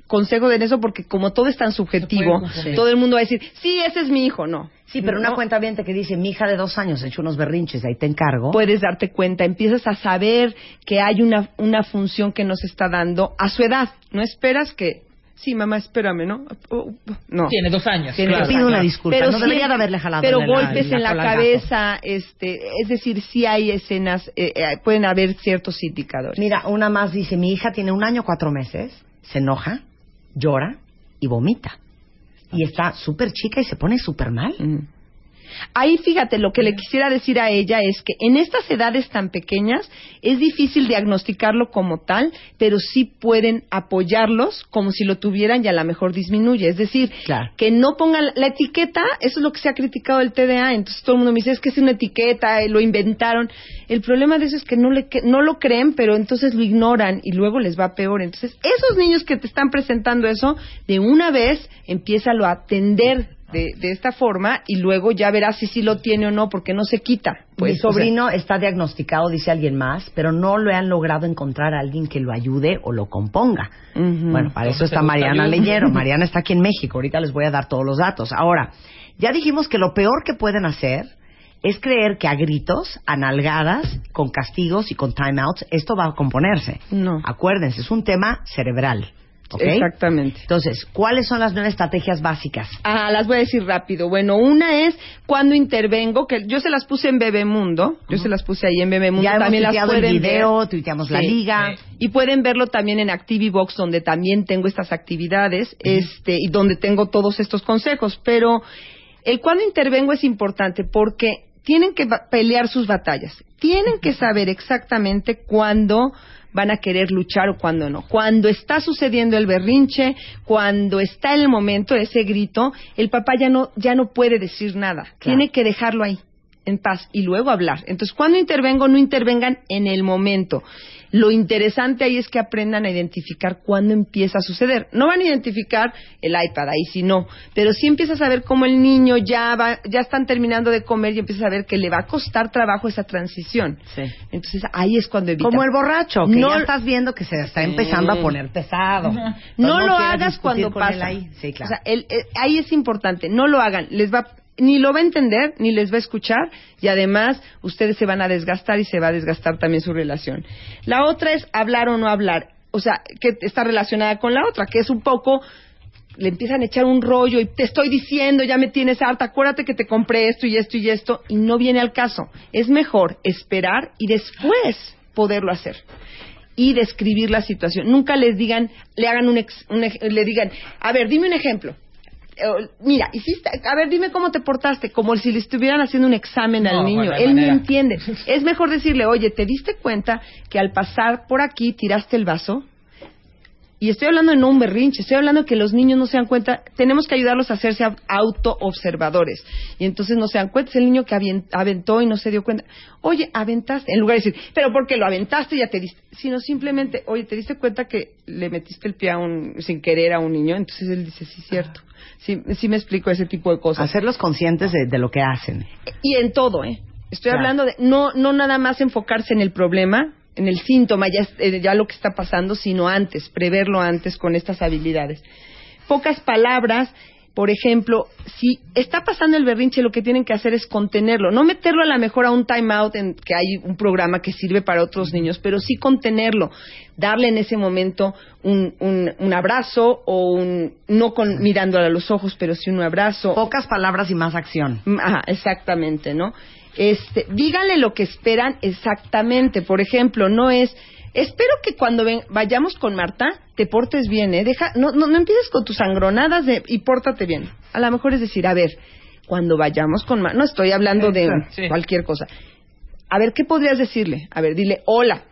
consejo de eso porque como todo es tan subjetivo, todo el mundo va a decir, sí, ese es mi hijo, no. Sí, pero una cuenta bien que dice, mi hija de dos años ha hecho unos berrinches, ahí te encargo. puedes darte cuenta, empiezas a saber que hay una, una función que nos está dando a su edad. No esperas que Sí, mamá, espérame, ¿no? Oh, no. Tiene dos años. Tiene dos pido una disculpa, Pero no debería de haberle jalado Pero en la- golpes en la, cabeza, este, es decir, sí hay escenas, eh, eh, pueden haber ciertos indicadores. Mira, una más dice, mi hija tiene un año, cuatro meses, se enoja, llora y vomita. Y está súper chica y se pone súper mal. Mm. Ahí fíjate, lo que le quisiera decir a ella es que en estas edades tan pequeñas es difícil diagnosticarlo como tal, pero sí pueden apoyarlos como si lo tuvieran y a lo mejor disminuye. Es decir, Claro. que no pongan la etiqueta, eso es lo que se ha criticado del TDA, entonces todo el mundo me dice, es que es una etiqueta, eh, lo inventaron. El problema de eso es que no, le, que no lo creen, pero entonces lo ignoran y luego les va peor. Entonces, esos niños que te están presentando eso, de una vez empiézalo a atender de, de esta forma y luego ya verás si sí lo tiene o no, porque no se quita. Mi Pues, o sea, sobrino está diagnosticado, dice alguien más, pero no lo han logrado encontrar a alguien que lo ayude o lo componga. Bueno, para eso está ¿te Mariana Leñero. Mariana está aquí en México. Ahorita les voy a dar todos los datos. Ahora, ya dijimos que lo peor que pueden hacer es creer que a gritos, a nalgadas, con castigos y con timeouts, esto va a componerse. No. Acuérdense, es un tema cerebral. Exactamente. Entonces, ¿cuáles son las nueve estrategias básicas? Ah, las voy a decir rápido. Bueno, una es cuando intervengo, que yo se las puse en Bebemundo, yo se las puse ahí en Bebemundo, ya hemos también las tuiteado el pueden video, ver. tuiteamos la Sí. liga. Y pueden verlo también en ActiviBox, donde también tengo estas actividades, este, y donde tengo todos estos consejos. Pero el cuando intervengo es importante porque tienen que pelear sus batallas. Tienen que saber exactamente cuándo van a querer luchar o cuándo no. Cuando está sucediendo el berrinche, cuando está el momento ese grito, el papá ya no ya no puede decir nada. Tiene que dejarlo ahí en paz y luego hablar. Entonces, cuando intervengo, no intervengan en el momento. Lo interesante ahí es que aprendan a identificar cuándo empieza a suceder. No van a identificar el iPad, ahí sí no, pero sí empiezas a ver cómo el niño ya va, ya están terminando de comer y empiezas a ver que le va a costar trabajo esa transición. Sí. Entonces, ahí es cuando evitan. Como el borracho, que No- ya estás viendo que se está empezando a poner pesado. No lo hagas cuando pasa. ahí. Sí, claro. O sea, el- el- ahí es importante. No lo hagan. Les va, ni lo va a entender, ni les va a escuchar, y además ustedes se van a desgastar y se va a desgastar también su relación. La otra es hablar o no hablar. O sea, que está relacionada con la otra, que es un poco le empiezan a echar un rollo y te estoy diciendo, ya me tienes harta, acuérdate que te compré esto y esto y esto, y no viene al caso. Es mejor esperar y después poderlo hacer y describir la situación. Nunca les digan, le hagan un, ex- un le digan, a ver, dime un ejemplo. Mira, hiciste, a ver, dime cómo te portaste, como si le estuvieran haciendo un examen No, al niño. no Él no manera. entiende. Es mejor decirle, oye, ¿te diste cuenta que al pasar por aquí tiraste el vaso? Y estoy hablando de no un berrinche, estoy hablando de que los niños no se dan cuenta, tenemos que ayudarlos a hacerse au- auto-observadores. Y entonces no se dan cuenta, es el niño que aventó y no se dio cuenta. Oye, aventaste, en lugar de decir, pero porque lo aventaste ya te diste, sino simplemente, oye, ¿te diste cuenta que le metiste el pie a un, sin querer a un niño? Entonces él dice, sí, cierto. Sí, sí me explico ese tipo de cosas. Hacerlos conscientes de, de lo que hacen. Y en todo, ¿eh? Estoy Claro. hablando de no, no nada más enfocarse en el problema, en el síntoma, ya, eh, ya lo que está pasando, sino antes, preverlo antes con estas habilidades. Pocas palabras, por ejemplo, si está pasando el berrinche, lo que tienen que hacer es contenerlo, no meterlo a lo mejor a un timeout en que hay un programa que sirve para otros niños, pero sí contenerlo, darle en ese momento un, un, un abrazo o un, no con, mirándole a los ojos, pero sí un abrazo. Pocas palabras y más acción. Mm, Ajá, exactamente, ¿no? Este, díganle lo que esperan exactamente. Por ejemplo, no es, espero que cuando ven- vayamos con Marta te portes bien, ¿eh? Deja, no, no, no empieces con tus sangronadas de, y pórtate bien. A lo mejor es decir, a ver, cuando vayamos con Marta, no estoy hablando de Sí. cualquier cosa. A ver, ¿qué podrías decirle? A ver, dile, hola.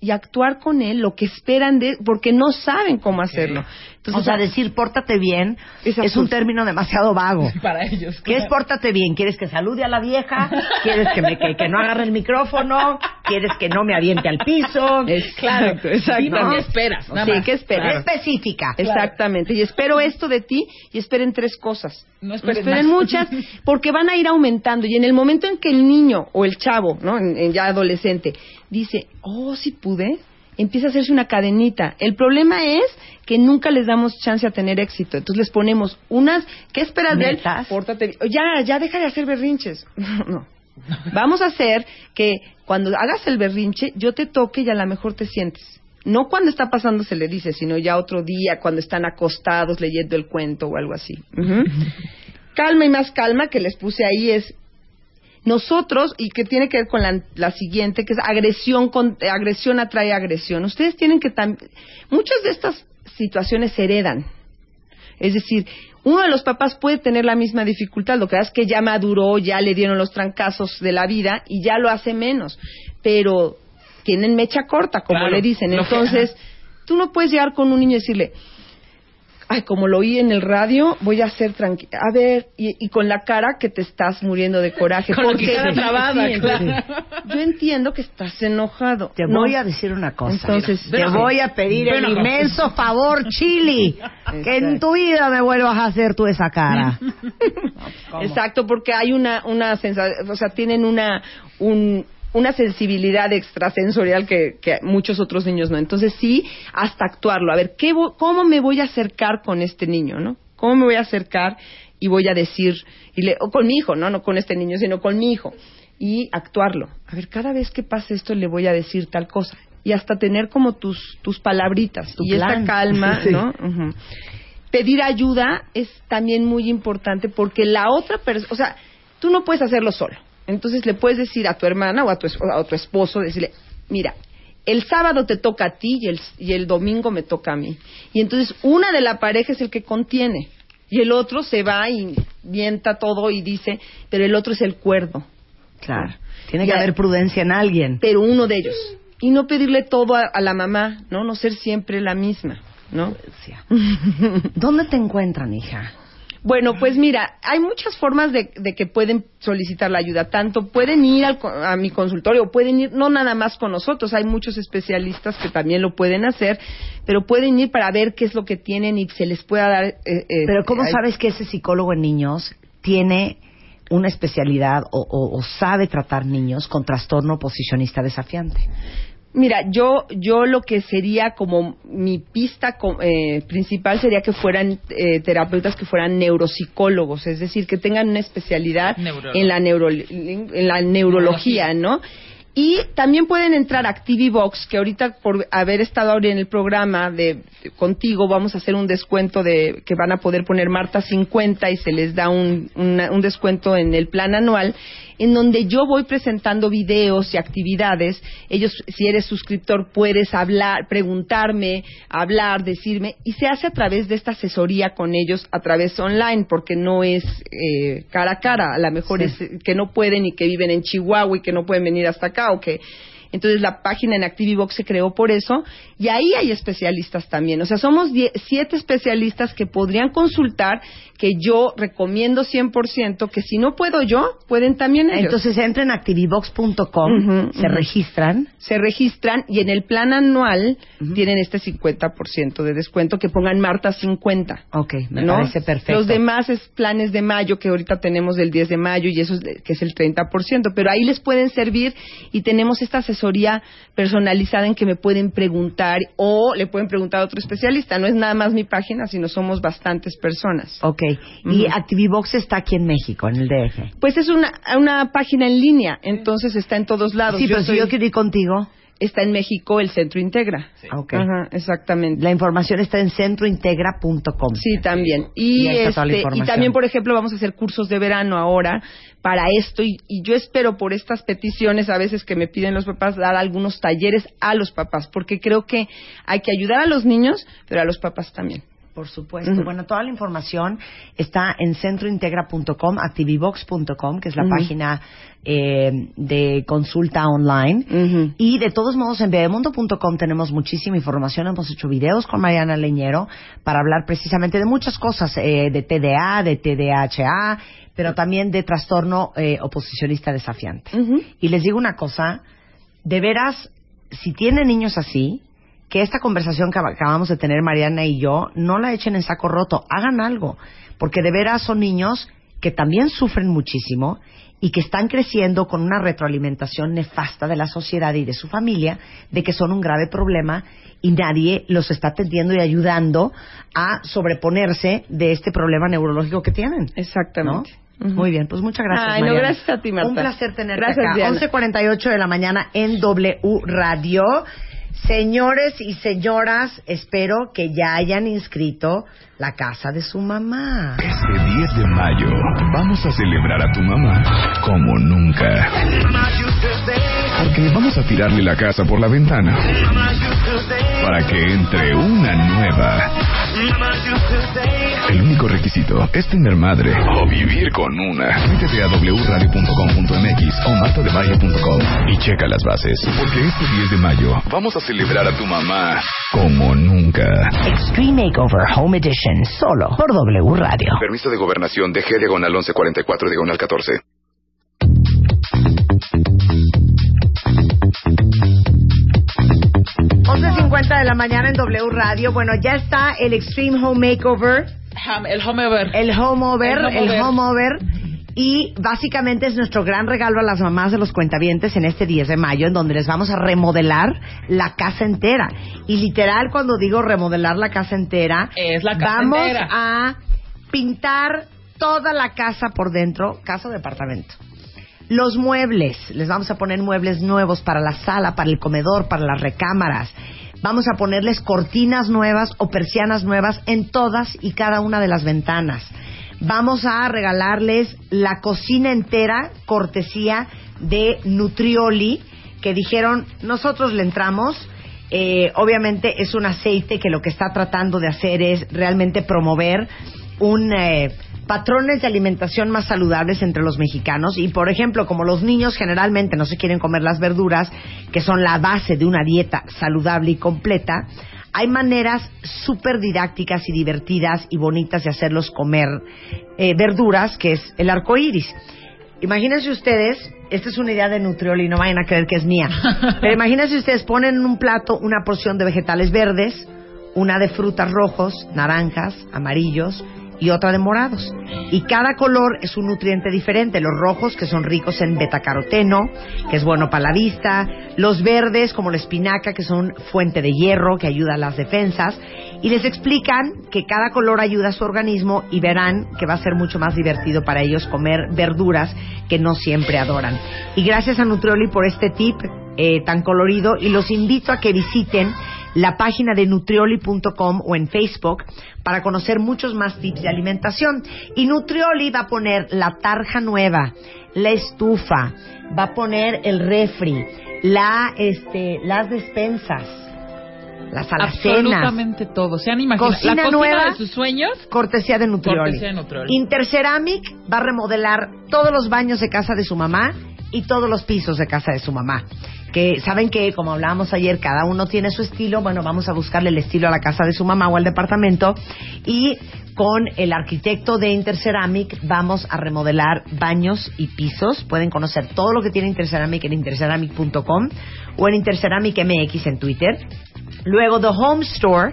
Y actuar con él lo que esperan de, porque no saben cómo hacerlo. Entonces, o sea, decir pórtate bien Es es, un término demasiado vago. Para ellos. ¿Qué es pórtate bien? ¿Quieres que salude a la vieja? ¿Quieres que, me, que, que no agarre el micrófono? ¿Quieres que no me aviente al piso? Exacto, Dime exacto. qué esperas. nada Sí, más. ¿qué esperas? Específica. Exactamente. Y espero esto de ti y esperen tres cosas. No esperen más. muchas porque van a ir aumentando. Y en el momento en que el niño o el chavo, ¿no? En- en ya adolescente, dice, oh, sí pude, empieza a hacerse una cadenita. El problema es que nunca les damos chance a tener éxito. Entonces les ponemos unas, ¿qué esperas de él? Pórtate. Ya, ya deja de hacer berrinches. no. Vamos a hacer que cuando hagas el berrinche, yo te toque y a lo mejor te sientes. No cuando está pasando se le dice, sino ya otro día, cuando están acostados leyendo el cuento o algo así. Calma y más calma que les puse ahí es nosotros, y que tiene que ver con la, la siguiente, que es agresión, con, agresión atrae agresión. Ustedes tienen que también, muchas de estas situaciones se heredan. Es decir, uno de los papás puede tener la misma dificultad, lo que pasa es que ya maduró, ya le dieron los trancazos de la vida y ya lo hace menos. Pero tienen mecha corta, como Claro, le dicen. Entonces, tú no puedes llegar con un niño y decirle, ay, como lo oí en el radio, voy a ser tranquila. A ver, y, y con la cara que te estás muriendo de coraje. Con la porque- cara trabada, Sí, claro. Yo entiendo que estás enojado. Te No. voy a decir una cosa. Entonces, te voy a pedir el inmenso favor, Chili, que en tu vida me vuelvas a hacer tú esa cara. Exacto, porque hay una, una sensación, o sea, tienen una, un- una sensibilidad extrasensorial que, que muchos otros niños no. Entonces sí, hasta actuarlo. A ver, ¿qué ¿cómo me voy a acercar con este niño, no? ¿Cómo me voy a acercar y voy a decir, y le, o con mi hijo, no, no con este niño, sino con mi hijo, y actuarlo? A ver, cada vez que pase esto le voy a decir tal cosa. Y hasta tener como tus, tus palabritas Tu y esta plan. calma, Sí. ¿no? Pedir ayuda es también muy importante porque la otra persona, o sea, tú no puedes hacerlo solo. Entonces le puedes decir a tu hermana o a tu, a esposo, decirle, mira, el sábado te toca a ti y el, y el domingo me toca a mí. Y entonces una de la pareja es el que contiene y el otro se va y mienta todo y dice, pero el otro es el cuerdo. Claro. Tiene que haber prudencia en alguien. Pero uno de ellos. Y no pedirle todo a, a la mamá, ¿no? No ser siempre la misma, ¿no? ¿Dónde te encuentran, hija? Bueno, pues mira, hay muchas formas de, de que pueden solicitar la ayuda. Tanto pueden ir al a mi consultorio, pueden ir no nada más con nosotros. Hay muchos especialistas que también lo pueden hacer, pero pueden ir para ver qué es lo que tienen y se les pueda dar. eh, eh, Pero ¿cómo ay- sabes que ese psicólogo en niños tiene una especialidad o, o- o sabe tratar niños con trastorno oposicionista desafiante? Mira, yo, yo lo que sería como mi pista eh, principal sería que fueran eh, terapeutas que fueran neuropsicólogos, es decir, que tengan una especialidad en la, neuro, en la neurología, ¿no? Y también pueden entrar a Activibox, que ahorita por haber estado ahora en el programa de, de- contigo vamos a hacer un descuento de que van a poder poner Marta 50 y se les da un, una- un descuento en el plan anual en donde yo voy presentando videos y actividades. Ellos, si eres suscriptor, puedes hablar, preguntarme, hablar, decirme, y se hace a través de esta asesoría con ellos a través online, porque no es eh, cara a cara. A lo mejor Sí. es eh, que no pueden y que viven en Chihuahua y que no pueden venir hasta acá o que entonces la página en Activibox se creó por eso y ahí hay especialistas también. O sea, somos die- siete especialistas que podrían consultar que yo recomiendo 100% que si no puedo yo, pueden también ellos. Entonces entren a activibox.com, Ujú, se registran. se registran y en el plan anual tienen este 50% de descuento que pongan Marta 50. Ok, me ¿no? parece perfecto. Los demás es planes de mayo que ahorita tenemos del 10 de mayo y eso es que es el 30%, pero ahí les pueden servir y tenemos esta asesoría personalizada en que me pueden preguntar o le pueden preguntar a otro especialista. No es nada más mi página, sino somos bastantes personas. Ok, y Ujú. Activibox está aquí en México, en el DF. Pues es una, una página en línea, entonces está en todos lados. Sí, pero estoy- si yo quiero ir contigo, Está en México el Centro Integra. Ah, ok. Ajá, exactamente. la información está en centrointegra.com. Sí, también. Y, este, y también, por ejemplo, vamos a hacer cursos de verano ahora para esto y, y yo espero por estas peticiones a veces que me piden los papás dar algunos talleres a los papás porque creo que hay que ayudar a los niños, pero a los papás también. Por supuesto. Bueno, toda la información está en centrointegra.com, activivox.com, que es la página eh, de consulta online. Y de todos modos, en bebemundo.com tenemos muchísima información. Hemos hecho videos con Mariana Leñero para hablar precisamente de muchas cosas, eh, de TDA, de TDAHA, pero también de trastorno eh, oposicionista desafiante. Y les digo una cosa, de veras, si tienen niños así, que esta conversación que ab- acabamos de tener Mariana y yo, no la echen en saco roto, hagan algo, porque de veras son niños que también sufren muchísimo y que están creciendo con una retroalimentación nefasta de la sociedad y de su familia, de que son un grave problema y nadie los está atendiendo y ayudando a sobreponerse de este problema neurológico que tienen. Exactamente. Muy bien, pues muchas gracias. Ay, no, gracias a ti, Marta. Un placer tenerte Gracias, acá. Diana. 11.48 de la mañana en W Radio. Señores y señoras, espero que ya hayan inscrito la casa de su mamá. Este 10 de mayo vamos a celebrar a tu mamá como nunca. Porque vamos a tirarle la casa por la ventana para que entre una nueva. El único requisito es tener madre o vivir con una. Métete a wradio.com.mx o martadebaile.com y checa las bases. Porque este 10 de mayo vamos a celebrar a tu mamá como nunca. Extreme Makeover Home Edition, solo por W Radio. Permiso de gobernación de G diagonal 1144 diagonal 14. Cincuenta de la mañana en W Radio. Bueno, ya está el Extreme Home Makeover. El home over. El home over, El home el over. home over. Y básicamente es nuestro gran regalo a las mamás de los cuentavientes en este 10 de mayo, en donde les vamos a remodelar la casa entera. Y literal, cuando digo remodelar la casa entera, Es la casa vamos entera. a pintar toda la casa por dentro, casa o departamento. Los muebles, les vamos a poner muebles nuevos para la sala, para el comedor, para las recámaras. Vamos a ponerles cortinas nuevas o persianas nuevas en todas y cada una de las ventanas. Vamos a regalarles la cocina entera, cortesía de Nutrioli, que dijeron, nosotros le entramos. Eh, obviamente es un aceite que lo que está tratando de hacer es realmente promover un eh, patrones de alimentación más saludables entre los mexicanos. Y por ejemplo como los niños generalmente no se quieren comer las verduras que son la base de una dieta saludable y completa hay maneras súper didácticas y divertidas y bonitas de hacerlos comer eh, verduras que es el arco iris. Imagínense ustedes, esta es una idea de Nutrioli, no vayan a creer que es mía, pero imagínense ustedes ponen en un plato una porción de vegetales verdes, una de frutas rojos, naranjas, amarillos y otra de morados. Y cada color es un nutriente diferente. Los rojos, que son ricos en betacaroteno, que es bueno para la vista. Los verdes, como la espinaca, que son fuente de hierro, que ayuda a las defensas. Y les explican que cada color ayuda a su organismo y verán que va a ser mucho más divertido para ellos comer verduras que no siempre adoran. Y gracias a Nutrioli por este tip eh, tan colorido y los invito a que visiten la página de nutrioli.com o en Facebook para conocer muchos más tips de alimentación. Y Nutrioli va a poner la tarja nueva, la estufa, va a poner el refri, la, este, las despensas, las alacenas. Absolutamente todo. Se han imaginado. Cocina la cocina nueva. de sus sueños. Cortesía de Nutrioli. Cortesía de Nutrioli. Interceramic va a remodelar todos los baños de casa de su mamá y todos los pisos de casa de su mamá. Que saben que, como hablábamos ayer, cada uno tiene su estilo. Bueno, vamos a buscarle el estilo a la casa de su mamá o al departamento. Y con el arquitecto de Interceramic vamos a remodelar baños y pisos. Pueden conocer todo lo que tiene Interceramic en interceramic.com o en Interceramic MX en Twitter. Luego, The Home Store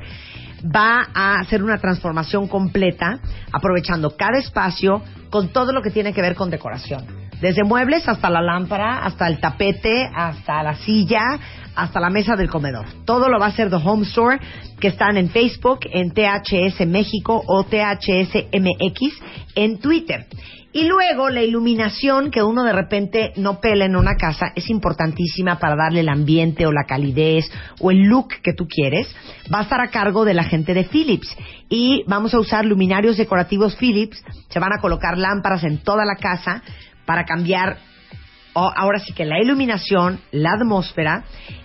va a hacer una transformación completa, aprovechando cada espacio con todo lo que tiene que ver con decoración. Desde muebles hasta la lámpara, hasta el tapete, hasta la silla, hasta la mesa del comedor. Todo lo va a hacer The Home Store, que están en Facebook, en THS México o THS MX en Twitter. Y luego la iluminación que uno de repente no pela en una casa es importantísima para darle el ambiente o la calidez o el look que tú quieres. Va a estar a cargo de la gente de Philips y vamos a usar luminarios decorativos Philips. Se van a colocar lámparas en toda la casa para cambiar ahora sí que la iluminación, la atmósfera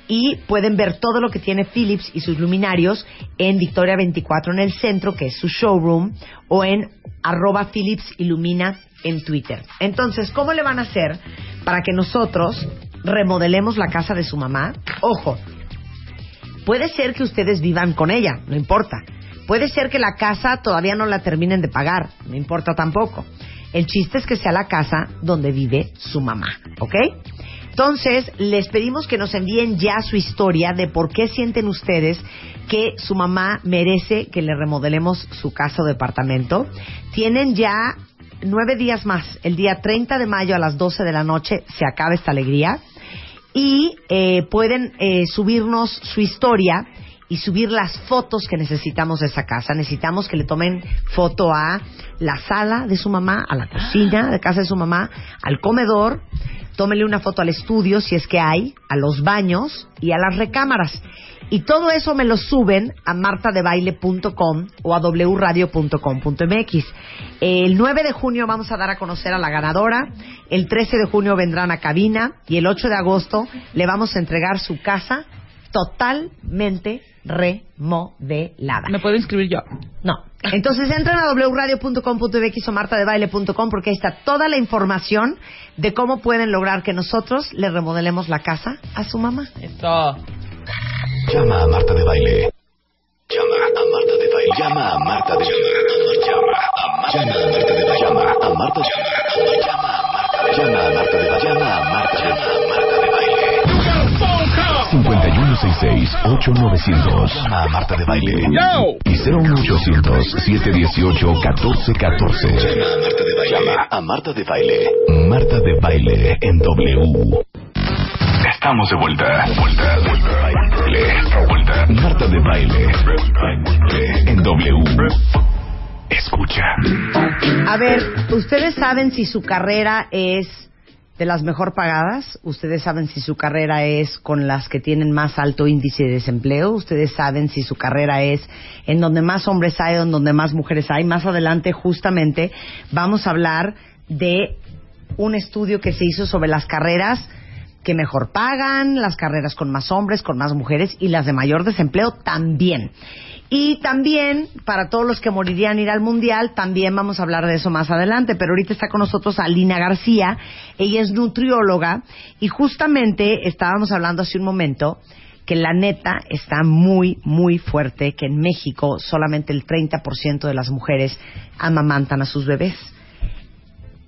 y pueden ver todo lo que tiene Philips y sus luminarios en Victoria 24 en el centro, que es su showroom, o en arroba Philips Ilumina en Twitter. Entonces, ¿cómo le van a hacer para que nosotros remodelemos la casa de su mamá? Ojo, puede ser que ustedes vivan con ella, no importa. Puede ser que la casa todavía no la terminen de pagar, no importa tampoco. El chiste es que sea la casa donde vive su mamá, ¿ok? Entonces, les pedimos que nos envíen ya su historia de por qué sienten ustedes que su mamá merece que le remodelemos su casa o departamento. Tienen ya nueve días más. El día 30 de mayo a las 12 de la noche se acaba esta alegría. Y eh, pueden eh, subirnos su historia y subir las fotos que necesitamos de esa casa. Necesitamos que le tomen foto a la sala de su mamá, a la cocina de casa de su mamá, al comedor, tómele una foto al estudio si es que hay, a los baños y a las recámaras. Y todo eso me lo suben a martadebaile.com o a wradio.com.mx. El 9 de junio vamos a dar a conocer a la ganadora, el 13 de junio vendrán a cabina y el 8 de agosto le vamos a entregar su casa totalmente remodelada. ¿Me puedo inscribir yo? No. Entonces entren a wradio.com.mx o martadebaile.com porque ahí está toda la información de cómo pueden lograr que nosotros le remodelemos la casa a su mamá. Esto. Llama a Marta de Baile. Llama a Marta de Baile. Llama a Marta de Baile. Llama a Marta de Baile. Llama a Marta de Baile. Llama a Marta de Baile. Llama a Marta de Baile. 5166-8900. Llama a Marta de Baile. Y 01800-718-1414. Llama a Marta de Baile. Marta de Baile en W. Estamos de vuelta. Vuelta, vuelta. Baile. Vuelta. Marta de Baile. En W. Escucha. A ver, ¿ustedes saben si su carrera es de las mejor pagadas? ¿Ustedes saben si su carrera es con las que tienen más alto índice de desempleo? ¿Ustedes saben si su carrera es en donde más hombres hay en donde más mujeres hay? Más adelante, justamente, vamos a hablar de un estudio que se hizo sobre las carreras que mejor pagan, las carreras con más hombres, con más mujeres y las de mayor desempleo también. Y también, para todos los que morirían ir al Mundial, también vamos a hablar de eso más adelante. Pero ahorita está con nosotros Alina García. Ella es nutrióloga y justamente estábamos hablando hace un momento que la neta está muy, muy fuerte, que en México solamente el 30% de las mujeres amamantan a sus bebés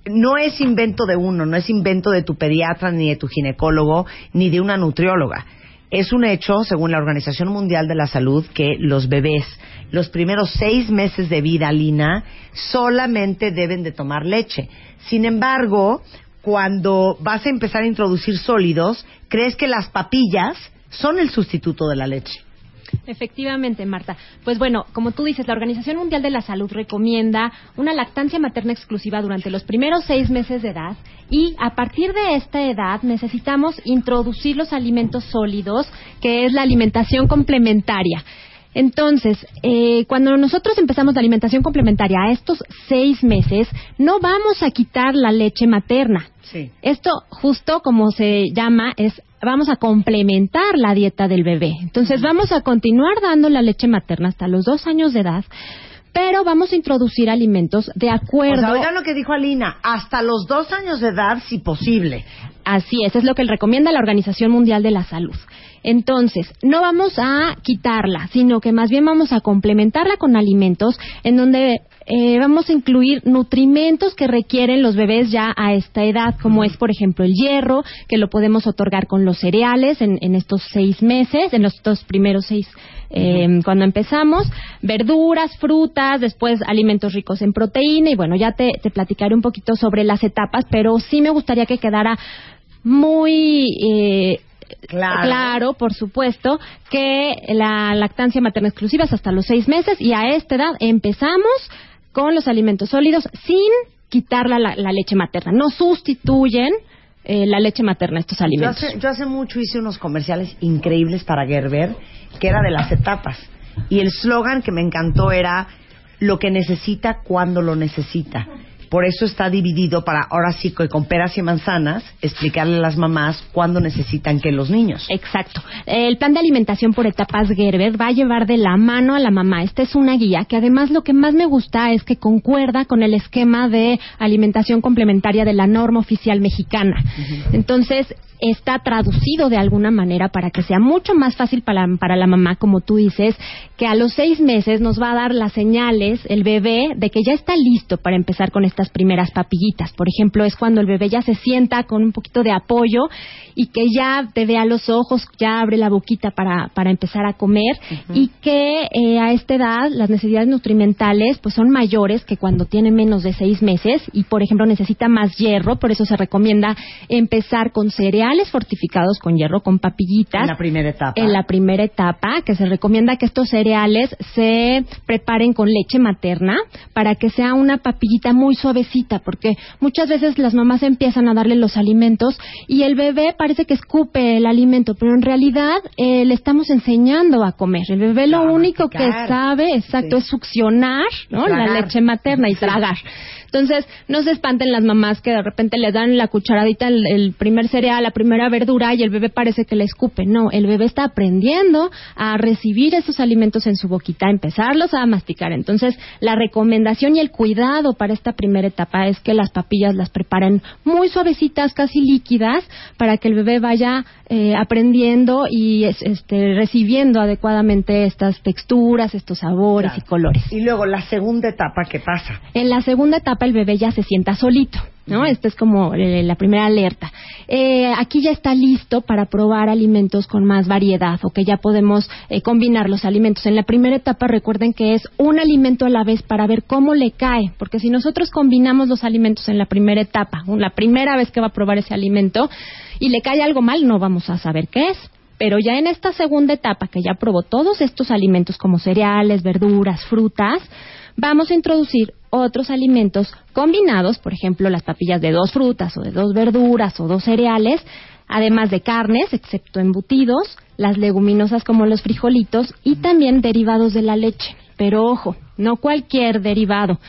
no es invento de uno, no es invento de tu pediatra, ni de tu ginecólogo, ni de una nutrióloga. Es un hecho, según la Organización Mundial de la Salud, que los bebés, los primeros seis meses de vida, Lina, solamente deben de tomar leche. Sin embargo, cuando vas a empezar a introducir sólidos, crees que las papillas son el sustituto de la leche. Efectivamente, Marta. Pues bueno, como tú dices, la Organización Mundial de la Salud recomienda una lactancia materna exclusiva durante los primeros seis meses de edad y a partir de esta edad necesitamos introducir los alimentos sólidos, que es la alimentación complementaria. Entonces, eh, cuando nosotros empezamos la alimentación complementaria a estos seis meses, no vamos a quitar la leche materna. Sí. Esto, justo como se llama, es vamos a complementar la dieta del bebé. Entonces, vamos a continuar dando la leche materna hasta los dos años de edad, pero vamos a introducir alimentos de O acuerdo. sea, oigan lo que dijo Alina, hasta los dos años de edad, si posible. Así es, es lo que recomienda la Organización Mundial de la Salud. Entonces, no vamos a quitarla, sino que más bien vamos a complementarla con alimentos en donde eh, vamos a incluir nutrimentos que requieren los bebés ya a esta edad, como es, por ejemplo, el hierro, que lo podemos otorgar con los cereales en, en estos seis meses, en los dos primeros seis eh, cuando empezamos, verduras, frutas, después alimentos ricos en proteína y bueno, ya te, te platicaré un poquito sobre las etapas, pero sí me gustaría que quedara muy eh, Claro. claro, por supuesto, que la lactancia materna exclusiva es hasta los seis meses y a esta edad empezamos con los alimentos sólidos sin quitar la, la- la leche materna. No sustituyen eh, la leche materna estos Yo alimentos. hace, yo hace mucho hice unos comerciales increíbles para Gerber, que era de las etapas. Y el slogan que me encantó era lo que necesita cuando lo necesita. Por eso está dividido para, ahora sí, que con peras y manzanas, explicarle a las mamás cuándo necesitan que los niños. Exacto. El plan de alimentación por etapas Gerber va a llevar de la mano a la mamá. Esta es una guía que además lo que más me gusta es que concuerda con el esquema de alimentación complementaria de la norma oficial mexicana. Entonces, está traducido de alguna manera para que sea mucho más fácil para, para la mamá, como tú dices, que a los seis meses nos va a dar las señales el bebé de que ya está listo para empezar con estas primeras papillitas. Por ejemplo, es cuando el bebé ya se sienta con un poquito de apoyo y que ya te vea los ojos, ya abre la boquita para, para empezar a comer y que eh, a esta edad las necesidades nutrimentales pues son mayores que cuando tiene menos de seis meses y por ejemplo necesita más hierro, por eso se recomienda empezar con cereales fortificados con hierro, con papillitas En la primera etapa. en la primera etapa, que se recomienda que estos cereales se preparen con leche materna para que sea una papillita muy suavecita, porque muchas veces las mamás empiezan a darle los alimentos y el bebé parece que escupe el alimento, pero en realidad eh, le estamos enseñando a comer. El bebé lo Claro, único que sabe, exacto, Sí. es succionar, ¿no? La leche materna y tragar. Entonces, no se espanten las mamás que de repente le dan la cucharadita el, el primer cereal, la primera verdura y el bebé parece que le escupe. No, el bebé está aprendiendo a recibir esos alimentos en su boquita, a empezarlos a masticar. Entonces, la recomendación y el cuidado para esta primera etapa es que las papillas las preparen muy suavecitas, casi líquidas, para que el bebé vaya eh, aprendiendo y es- este, recibiendo adecuadamente estas texturas, estos sabores Claro. y colores. Y luego la segunda etapa, ¿qué pasa? En la segunda etapa el bebé ya se sienta solito, ¿no? Esta es como eh, la primera alerta. Eh, aquí ya está listo para probar alimentos con más variedad o que ya podemos eh, combinar los alimentos. En la primera etapa recuerden que es un alimento a la vez para ver cómo le cae, porque si nosotros combinamos los alimentos en la primera etapa, la primera vez que va a probar ese alimento y le cae algo mal, no vamos a saber qué es. Pero ya en esta segunda etapa, que ya probó todos estos alimentos como cereales, verduras, frutas, vamos a introducir otros alimentos combinados, por ejemplo, las papillas de dos frutas o de dos verduras o dos cereales, además de carnes, excepto embutidos, las leguminosas como los frijolitos y también derivados de la leche. Pero ojo, no cualquier derivado.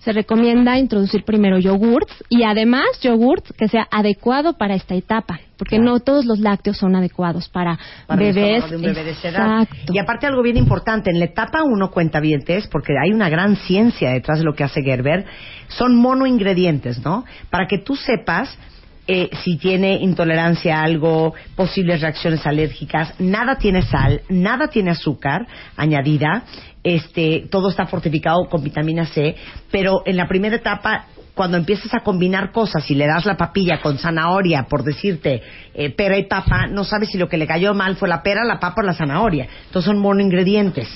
Se recomienda introducir primero yogurts y además yogurts que sea adecuado para esta etapa, porque Claro. no todos los lácteos son adecuados para, bebés. estómago de un bebé de esa edad. Exacto. Y aparte algo bien importante, en la etapa 1 cuentavientes, porque hay una gran ciencia detrás de lo que hace Gerber, son monoingredientes, ¿no? Para que tú sepas eh, si tiene intolerancia a algo, posibles reacciones alérgicas, nada tiene sal, nada tiene azúcar añadida, este, todo está fortificado con vitamina C, pero en la primera etapa cuando empiezas a combinar cosas y le das la papilla con zanahoria, por decirte eh, pera y papa, no sabes si lo que le cayó mal fue la pera, la papa o la zanahoria. Entonces son monoingredientes.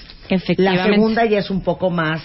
La segunda ya es un poco más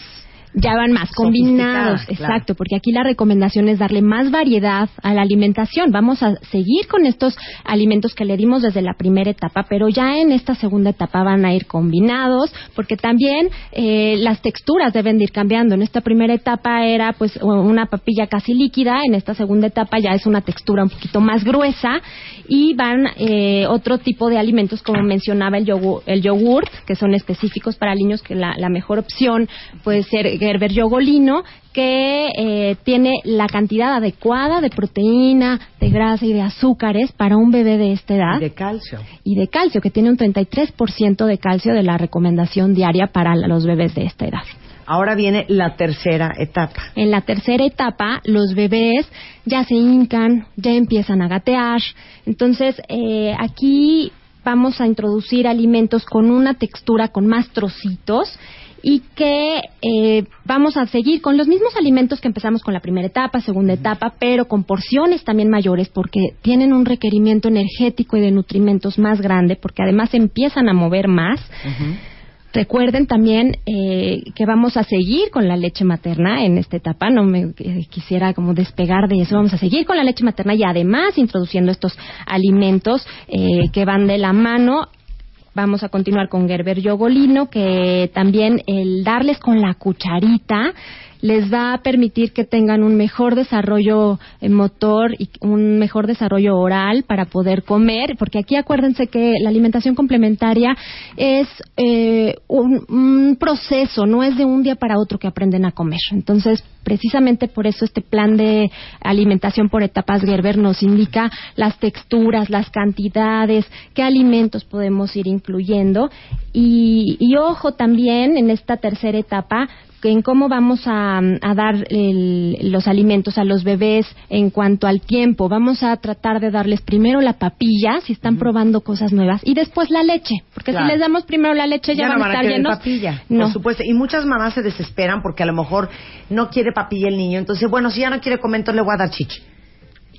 Ya van más combinados, claro. exacto, porque aquí la recomendación es darle más variedad a la alimentación. Vamos a seguir con estos alimentos que le dimos desde la primera etapa, pero ya en esta segunda etapa van a ir combinados, porque también eh, las texturas deben de ir cambiando. En esta primera etapa era pues una papilla casi líquida, en esta segunda etapa ya es una textura un poquito más gruesa y van eh, otro tipo de alimentos como mencionaba el yogur, el yogurt, que son específicos para niños, que la, la mejor opción puede ser Gerber Yogolino, que eh, tiene la cantidad adecuada de proteína, de grasa y de azúcares para un bebé de esta edad de calcio. y de calcio, que tiene un 33% de calcio de la recomendación diaria para los bebés de esta edad. Ahora viene la tercera etapa. En la tercera etapa, los bebés ya se hincan, ya empiezan a gatear. Entonces, eh, aquí vamos a introducir alimentos con una textura con más trocitos y que eh, vamos a seguir con los mismos alimentos que empezamos con la primera etapa, segunda etapa, pero con porciones también mayores porque tienen un requerimiento energético y de nutrimentos más grande porque además empiezan a mover más. Recuerden también eh, que vamos a seguir con la leche materna en esta etapa, no me eh, quisiera como despegar de eso, vamos a seguir con la leche materna y además introduciendo estos alimentos eh, que van de la mano. Vamos a continuar con Gerber Yogolino, que también el darles con la cucharita les va a permitir que tengan un mejor desarrollo eh, motor y un mejor desarrollo oral para poder comer, porque aquí acuérdense que la alimentación complementaria es eh, un, proceso, no es de un día para otro que aprenden a comer. Entonces, precisamente por eso este plan de alimentación por etapas Gerber nos indica las texturas, las cantidades, qué alimentos podemos ir incluyendo y, y ojo también en esta tercera etapa en cómo vamos a, a dar el- los alimentos a los bebés en cuanto al tiempo. Vamos a tratar de darles primero la papilla, si están probando cosas nuevas, y después la leche, porque Claro. si les damos primero la leche ya, no van a van a estar llenos. papilla, No. por supuesto. Y muchas mamás se desesperan porque a lo mejor no quiere papilla el niño. Entonces, bueno, si ya no quiere comer, le voy a dar chichi.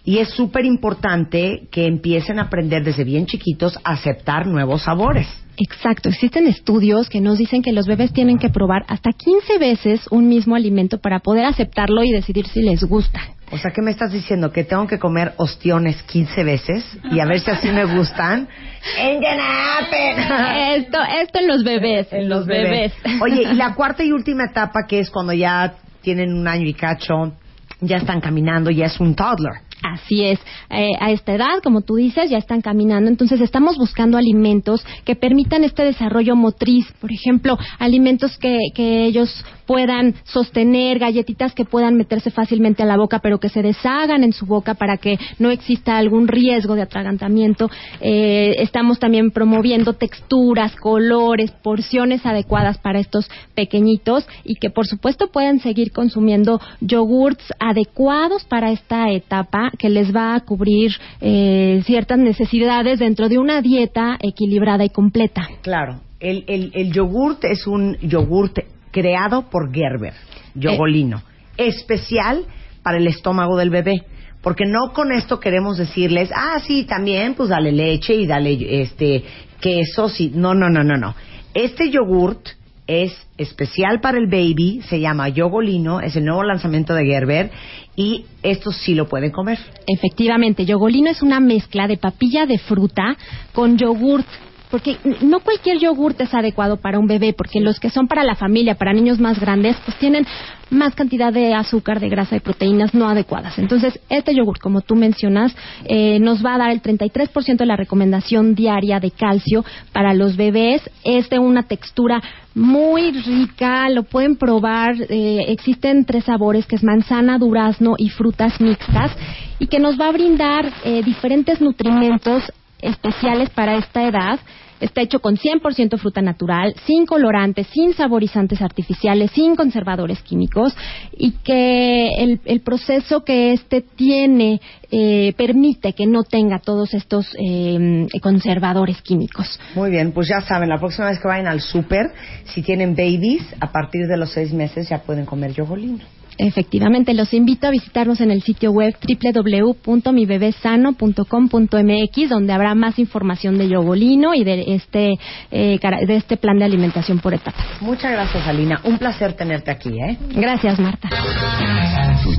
Y es súper importante que empiecen a aprender desde bien chiquitos a aceptar nuevos sabores. Exacto, existen estudios que nos dicen que los bebés tienen que probar hasta 15 veces un mismo alimento para poder aceptarlo y decidir si les gusta. O sea, ¿qué me estás diciendo? ¿Que tengo que comer ostiones 15 veces y a ver si así me gustan? ¡En Esto, esto en los bebés, en los bebés. Oye, y la cuarta y última etapa, que es cuando ya tienen un año y cacho, ya están caminando, ya es un toddler. Así es. Eh, a esta edad, como tú dices, ya están caminando. Entonces, estamos buscando alimentos que permitan este desarrollo motriz. Por ejemplo, alimentos que, que ellos puedan sostener, galletitas que puedan meterse fácilmente a la boca, pero que se deshagan en su boca para que no exista algún riesgo de atragantamiento. Eh, estamos también promoviendo texturas, colores, porciones adecuadas para estos pequeñitos y que, por supuesto, puedan seguir consumiendo yogurts adecuados para esta etapa que les va a cubrir eh, ciertas necesidades dentro de una dieta equilibrada y completa. Claro, el, el, el yogurt es un yogurt creado por Gerber, yogolino, especial para el estómago del bebé. Porque no con esto queremos decirles, ah, sí, también, pues dale leche y dale este queso, sí. No, no, no, no, no. Este yogurt es especial para el baby, se llama Yogolino, es el nuevo lanzamiento de Gerber y esto sí lo pueden comer. Efectivamente, yogolino es una mezcla de papilla de fruta con yogurt porque no cualquier yogurt es adecuado para un bebé, porque los que son para la familia, para niños más grandes, pues tienen más cantidad de azúcar, de grasa y proteínas no adecuadas. Entonces, este yogurt, como tú mencionas, eh, nos va a dar el 33% de la recomendación diaria de calcio para los bebés. Es de una textura muy rica, lo pueden probar. Eh, existen tres sabores, que es manzana, durazno y frutas mixtas, y que nos va a brindar eh, diferentes nutrimentos especiales para esta edad. Está hecho con 100% fruta natural, sin colorantes, sin saborizantes artificiales, sin conservadores químicos y que el, el proceso que este tiene eh, permite que no tenga todos estos eh, conservadores químicos. Muy bien, pues ya saben, la próxima vez que vayan al súper, si tienen babies, a partir de los seis meses ya pueden comer yogolino. Efectivamente, los invito a visitarnos en el sitio web www.mibebesano.com.mx donde habrá más información de Yogolino y de este eh, de este plan de alimentación por etapas. Muchas gracias, Alina. Un placer tenerte aquí, ¿eh? Gracias, Marta.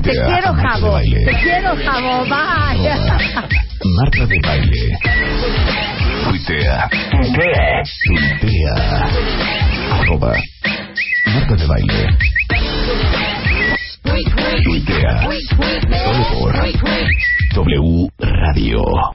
Te quiero, Jabo. Te quiero, Jabo. Bye. Marta de baile. Tuitea. Tuitea. Arroba. Marta de baile. Tuitea. Solo por W Radio.